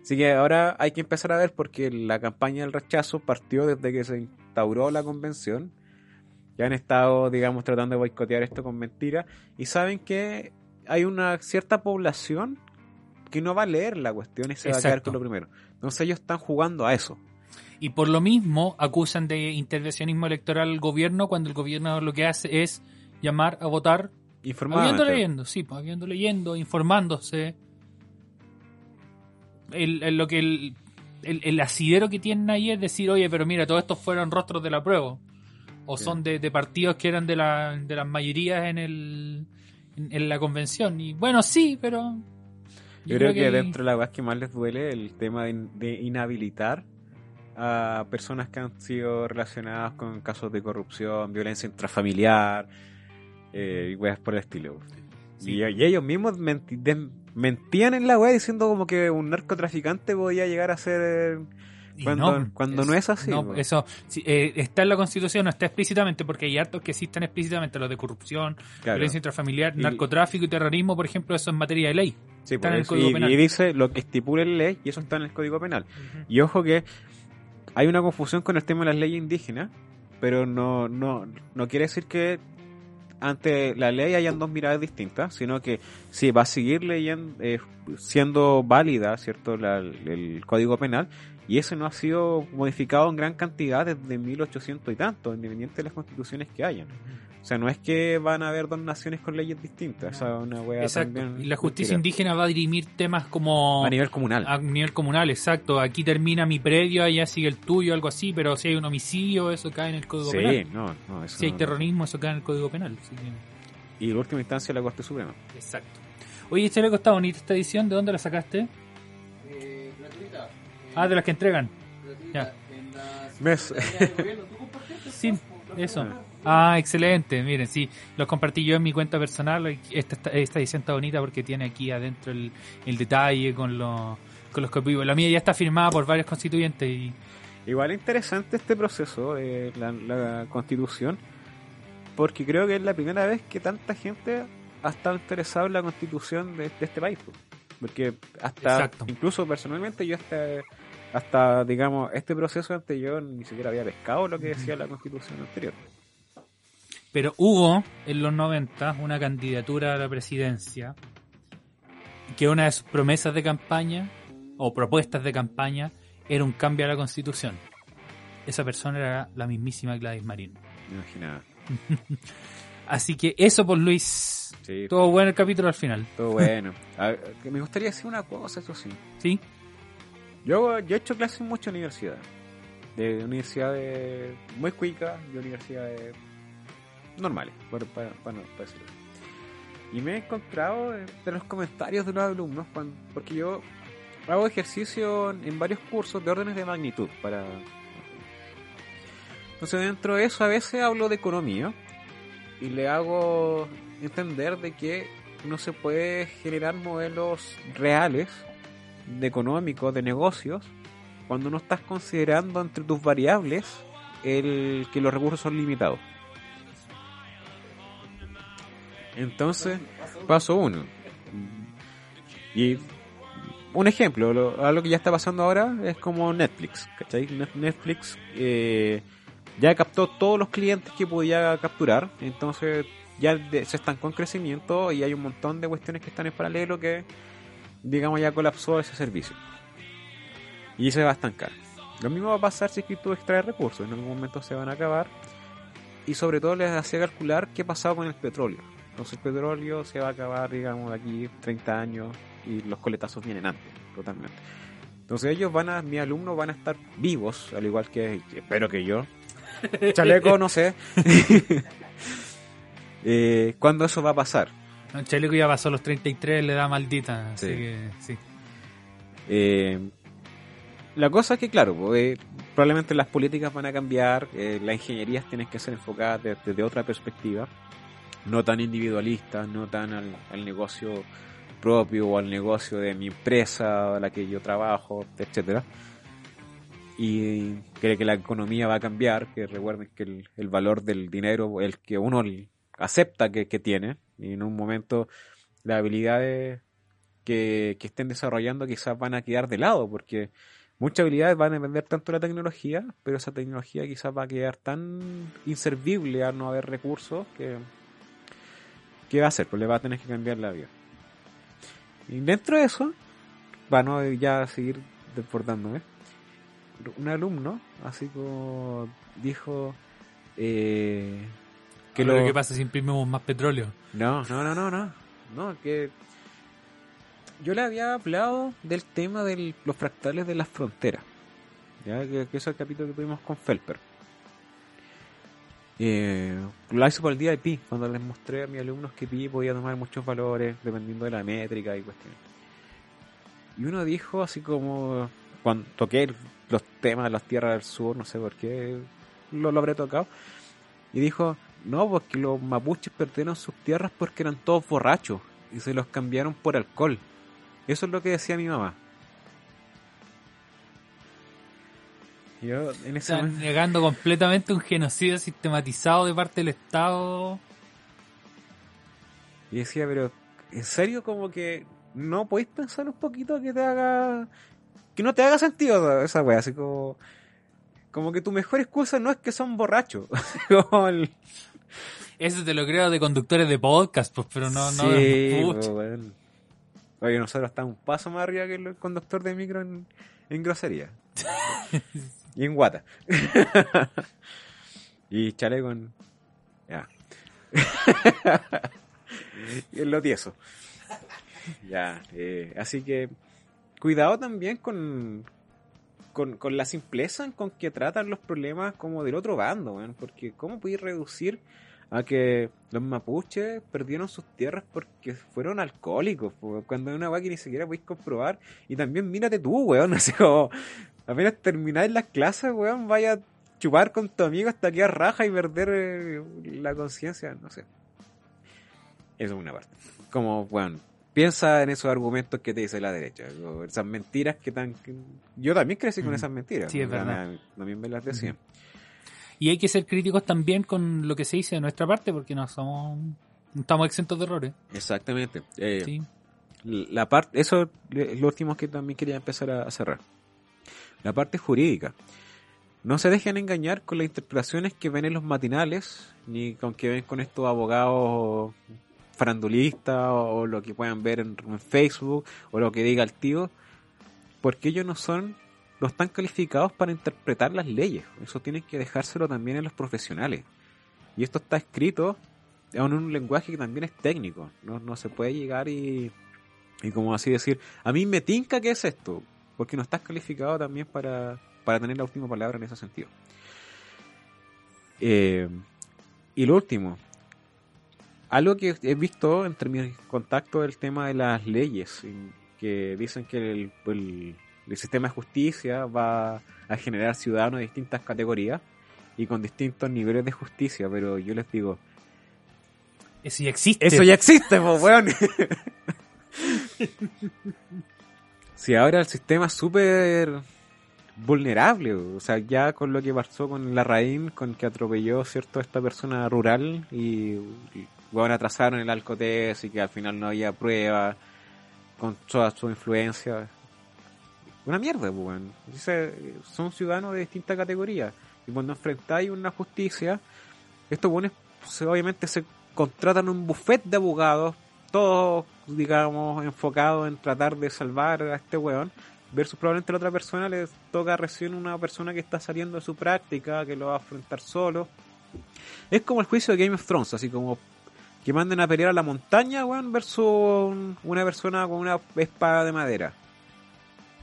Así que ahora hay que empezar a ver porque la campaña del rechazo partió desde que se instauró la convención. Ya han estado, digamos, tratando de boicotear esto con mentiras. Y saben que hay una cierta población que no va a leer la cuestión y se va a quedar Exacto. con lo primero. Entonces ellos están jugando a eso. Y por lo mismo acusan de intervencionismo electoral al gobierno cuando el gobierno lo que hace es llamar a votar habiendo Informadamente. leyendo, sí, pues, habiendo leyendo, informándose. El, el- lo que el, el, asidero que tienen ahí es decir, oye, pero mira, todos estos fueron rostros de la prueba. O Sí. son de, de partidos que eran de, la, de las mayorías en, el, en, en la convención. Y bueno, sí, pero... Yo creo que dentro de la cosas que más les duele el tema de, de inhabilitar a personas que han sido relacionadas con casos de corrupción, violencia intrafamiliar eh, y weas por el estilo. Sí. Y, y ellos mismos mentían en la wea diciendo como que un narcotraficante podía llegar a ser... Cuando- cuando no es así, No, eso sí, eh, está en la Constitución, no está explícitamente, porque hay hartos que existen explícitamente, los de corrupción, Claro. violencia intrafamiliar, Y- narcotráfico y terrorismo, por ejemplo, eso es materia de ley. Sí, está en el eso. Código y, Penal. y dice lo que estipula la ley y eso está en el Código Penal. Y ojo que hay una confusión con el tema de las leyes indígenas, pero no, no, no quiere decir que ante la ley hayan dos miradas distintas, sino que sí, va a seguir leyendo, eh, siendo válida, ¿cierto?, la- el Código Penal, y eso no ha sido modificado en gran cantidad desde 1800 y tanto, independiente de las constituciones que hayan. O sea, no es que van a haber dos naciones con leyes distintas, esa es una wea Exacto. también Y la justicia mentira. indígena va a dirimir temas como a nivel comunal. a nivel comunal, exacto. Aquí termina mi predio, allá sigue el tuyo, algo así, pero si hay un homicidio, eso cae en el Código sí, Penal. no, no, eso Si hay no- terrorismo, eso cae en el Código Penal. así que- Y en última instancia la Corte Suprema. Exacto. Oye, Chaleco, está bonita esta edición. ¿De dónde la sacaste? Eh, gratuita. Ah, de las que entregan. Gratuita Ya. en las Mes. ¿Tú compartiste? Sí, eso. programas. Ah, excelente. Miren, sí, los compartí yo en mi cuenta personal. Esta, esta, edición está bonita porque tiene aquí adentro el, el detalle con los, con los. La mía ya está firmada por varios constituyentes y Igual interesante este proceso de la, la constitución, porque creo que es la primera vez que tanta gente ha estado interesada en la constitución de, de este país. po. Porque hasta, Exacto. incluso personalmente, yo hasta, hasta, digamos, este proceso antes yo ni siquiera había pescado lo que decía la constitución anterior. Pero hubo en los 90 una candidatura a la presidencia que una de sus promesas de campaña o propuestas de campaña era un cambio a la constitución. Esa persona era la mismísima Gladys Marín. Me imaginaba. Así que eso por Luis. Sí, Todo bueno el capítulo al final. todo bueno. Ver, que me gustaría decir una cosa, eso sí. ¿Sí? Yo, yo he hecho clases en muchas universidades. De universidades muy cuicas y universidades normales, para, para, para, para decirlo. Y me he encontrado de de los comentarios de los alumnos, porque yo hago ejercicio en varios cursos de órdenes de magnitud. para Entonces dentro de eso a veces hablo de economía y le hago entender de que no se puede generar modelos reales de económicos, de negocios, cuando no estás considerando entre tus variables el que los recursos son limitados. Entonces, paso uno. Y un ejemplo, lo- algo que ya está pasando ahora es como Netflix, ¿cachai? Net- Netflix eh, ya captó todos los clientes que podía capturar, entonces ya se estancó en crecimiento y hay un montón de cuestiones que están en paralelo que, digamos, ya colapsó ese servicio. Y se va a estancar. Lo mismo va a pasar si es que tú extraes recursos, en algún momento se van a acabar. Y sobre todo les hacía calcular qué pasaba con el petróleo. Entonces el petróleo se va a acabar, digamos, de aquí 30 años y los coletazos vienen antes, totalmente. Entonces ellos van a, mis alumnos van a estar vivos, al igual que, espero que yo. Chaleco, no sé. eh, ¿Cuándo eso va a pasar? No, Chaleco ya pasó los 33, le da maldita. Así Sí. que sí. Eh, la cosa es que, claro, pues, eh, probablemente las políticas van a cambiar, eh, las ingenierías tienen que ser enfocadas de- desde otra perspectiva, no tan individualista, no tan al, al negocio propio o al negocio de mi empresa a la que yo trabajo, etcétera. Y cree que la economía va a cambiar, que recuerden que el, el valor del dinero, el que uno acepta que, que tiene, y en un momento las habilidades que, que estén desarrollando quizás van a quedar de lado, porque muchas habilidades van a depender tanto de la tecnología, pero esa tecnología quizás va a quedar tan inservible al no haber recursos que ¿qué va a hacer? Pues le va a tener que cambiar la vida. Y dentro de eso, para no ya seguir desbordándome, un alumno, así como dijo eh, que lo... ¿Qué pasa si imprimimos más petróleo? No, no, no, no, no. No, que yo le había hablado del tema de los fractales de las fronteras. Ya que, que es el capítulo que tuvimos con Felper. Eh, lo hice por el día de Pi, cuando les mostré a mis alumnos que Pi podía tomar muchos valores dependiendo de la métrica y cuestiones. Y uno dijo así como cuando toqué los temas de las tierras del sur, no sé por qué lo, lo habré tocado, y dijo, no, porque los mapuches perdieron sus tierras porque eran todos borrachos y se los cambiaron por alcohol. Eso es lo que decía mi mamá. Yo en ese Están momento- negando completamente un genocidio sistematizado de parte del Estado. Y decía, pero ¿en serio como que no podéis pensar un poquito que te haga... que no te haga sentido esa wea? Así como... Como que tu mejor excusa no es que son borrachos. El- Eso te lo creo de conductores de podcast, pues, pero no, no de pucha. weón. Oye, nosotros estamos un paso más arriba que el conductor de micro en, en grosería. y en guata. y chaleco en... Ya. y en lo tieso. Ya, eh, así que cuidado también con, con, con la simpleza con que tratan los problemas como del otro bando, weón, porque ¿cómo podéis reducir a que los mapuches perdieron sus tierras porque fueron alcohólicos, cuando es una que ni siquiera podéis comprobar. Y también mírate tú, weón, así como apenas termináis las clases, weón, vaya a chupar con tu amigo hasta quedar raja y perder eh, la conciencia, no sé. Eso es una parte. Como, weón, piensa en esos argumentos que te dice la derecha, esas mentiras que tan... que- Yo también crecí con esas mentiras. Sí, es verdad. También me las decían. Y hay que ser críticos también con lo que se dice de nuestra parte, porque no somos. No estamos exentos de errores. Exactamente. Eh, Sí. la parte eso es lo último que también quería empezar a, a cerrar la parte jurídica. No se dejen engañar con las interpretaciones que ven en los matinales ni con que ven con estos abogados farandulistas o, lo que puedan ver en, en Facebook o lo que diga el tío porque ellos no son no están calificados para interpretar las leyes. Eso tienen que dejárselo también a los profesionales. Y esto está escrito en un lenguaje que también es técnico. No, no se puede llegar y y como así decir, a mí me tinca que es esto, porque no estás calificado también para, para tener la última palabra en ese sentido. Eh, y lo último, algo que he visto entre mis contactos el tema de las leyes, que dicen que el, el- el sistema de justicia va a generar ciudadanos de distintas categorías y con distintos niveles de justicia, pero yo les digo, Eso ya existe. eso ya existe, pues, weón. si ahora el sistema es súper vulnerable, o sea, ya con lo que pasó con la Raín, con que atropelló, ¿cierto?, a esta persona rural y, weón, atrasaron el alcotés y que al final no había prueba con toda su influencia. una mierda, pues, weón. Son ciudadanos de distintas categorías. Y cuando enfrentáis una justicia, estos buenos obviamente se contratan un buffet de abogados, todos, digamos, enfocados en tratar de salvar a este weón, versus probablemente la otra persona les toca recién una persona que está saliendo de su práctica, que lo va a afrontar solo. Es como el juicio de Game of Thrones, así como que manden a pelear a la montaña, weón, versus un- una persona con una espada de madera.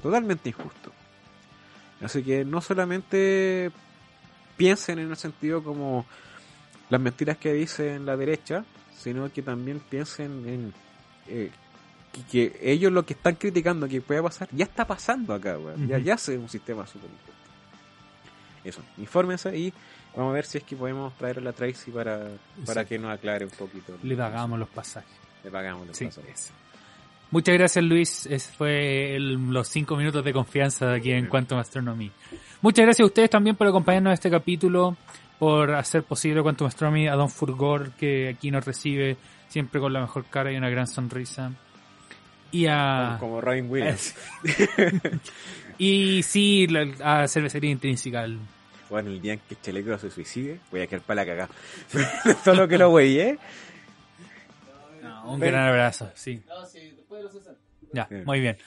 Totalmente injusto. Así que no solamente piensen en el sentido como las mentiras que dicen la derecha, sino que también piensen en eh, que, que ellos lo que están criticando que pueda pasar, ya está pasando acá, weón. ya, ya es un sistema súper injusto. Eso, infórmense y vamos a ver si es que podemos traer a la Tracy para, para que nos aclare un poquito. Le pagamos los pasajes. Le pagamos los Sí, pasajes. Muchas gracias Luis, Ese fue el- los cinco minutos de confianza de aquí en Quantum Astronomy. Muchas gracias a ustedes también por acompañarnos en este capítulo, por hacer posible Quantum Astronomy, a Don Furgor que aquí nos recibe siempre con la mejor cara y una gran sonrisa. Y a... Como Robin Williams. y sí, la, a Cervecería Intrínseca. el- Bueno, el día en que Chaleco se suicide, voy a quedar para la cagada. Solo que lo güey, ¿eh? no, un gran abrazo, sí. No, sí, después de los 60. Ya, Bien. muy bien.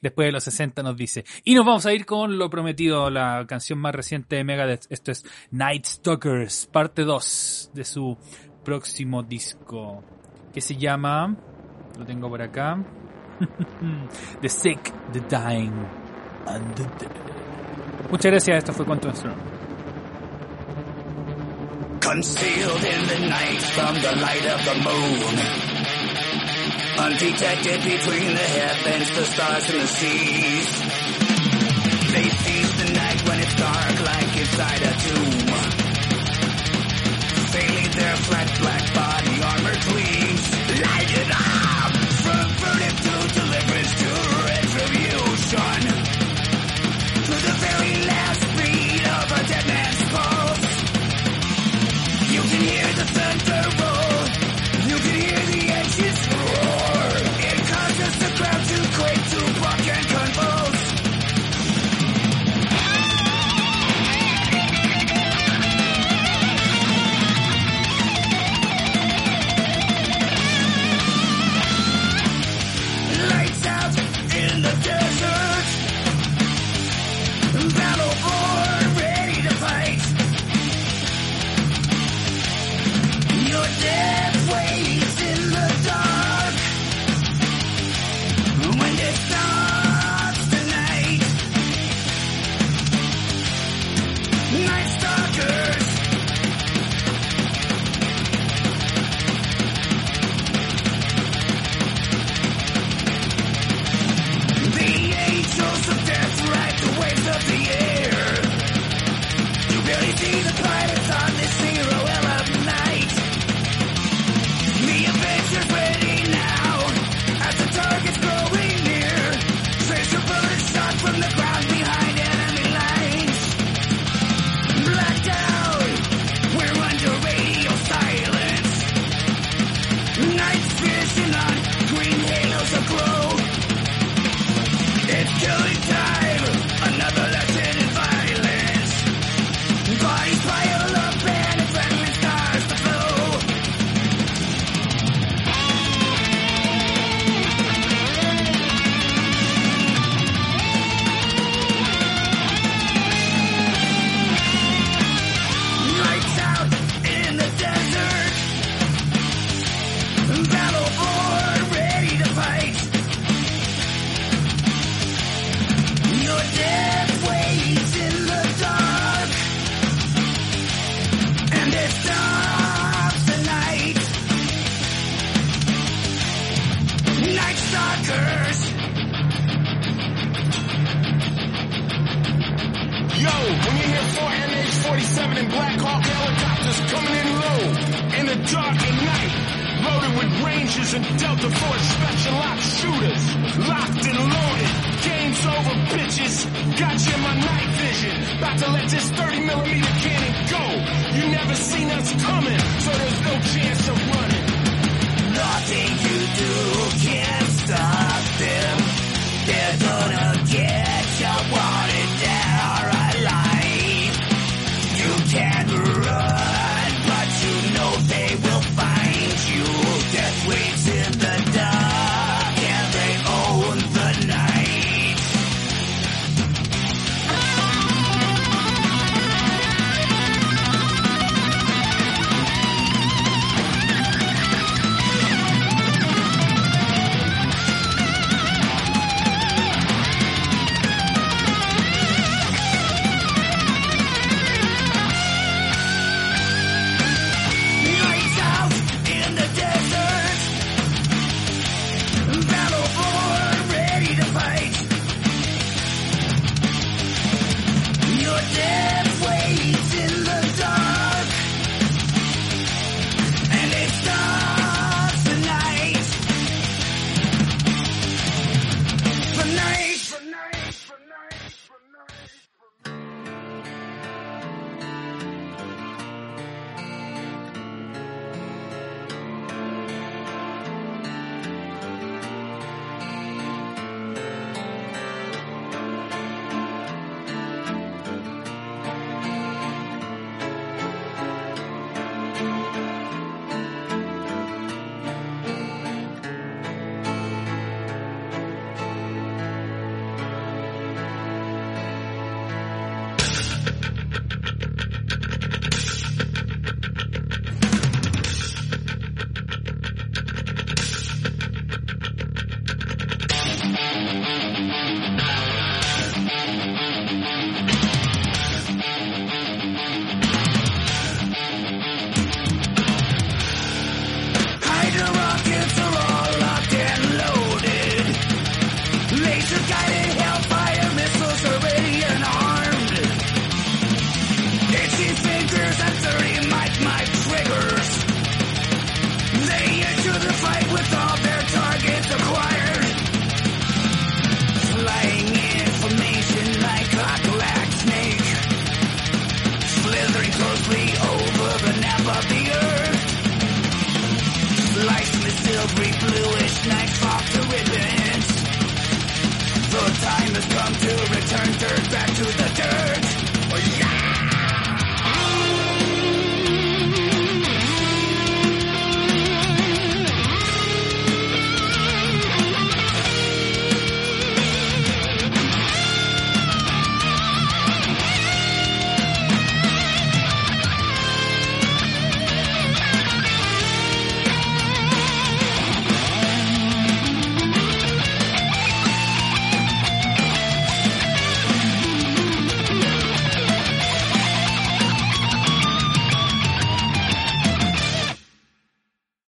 Después de los 60 nos dice. Y nos vamos a ir con lo prometido, la canción más reciente de Megadeth. Esto es Night Stalkers, parte 2 de su próximo disco. Que se llama... Lo tengo por acá. the Sick, The Dying, and the Dead. Muchas gracias, esto fue Quantum Astronomy. Concealed in the night from the light of the moon. Undetected between the heavens, the stars and the seas. They seize the night when it's dark like inside a tomb. Failing their flat black body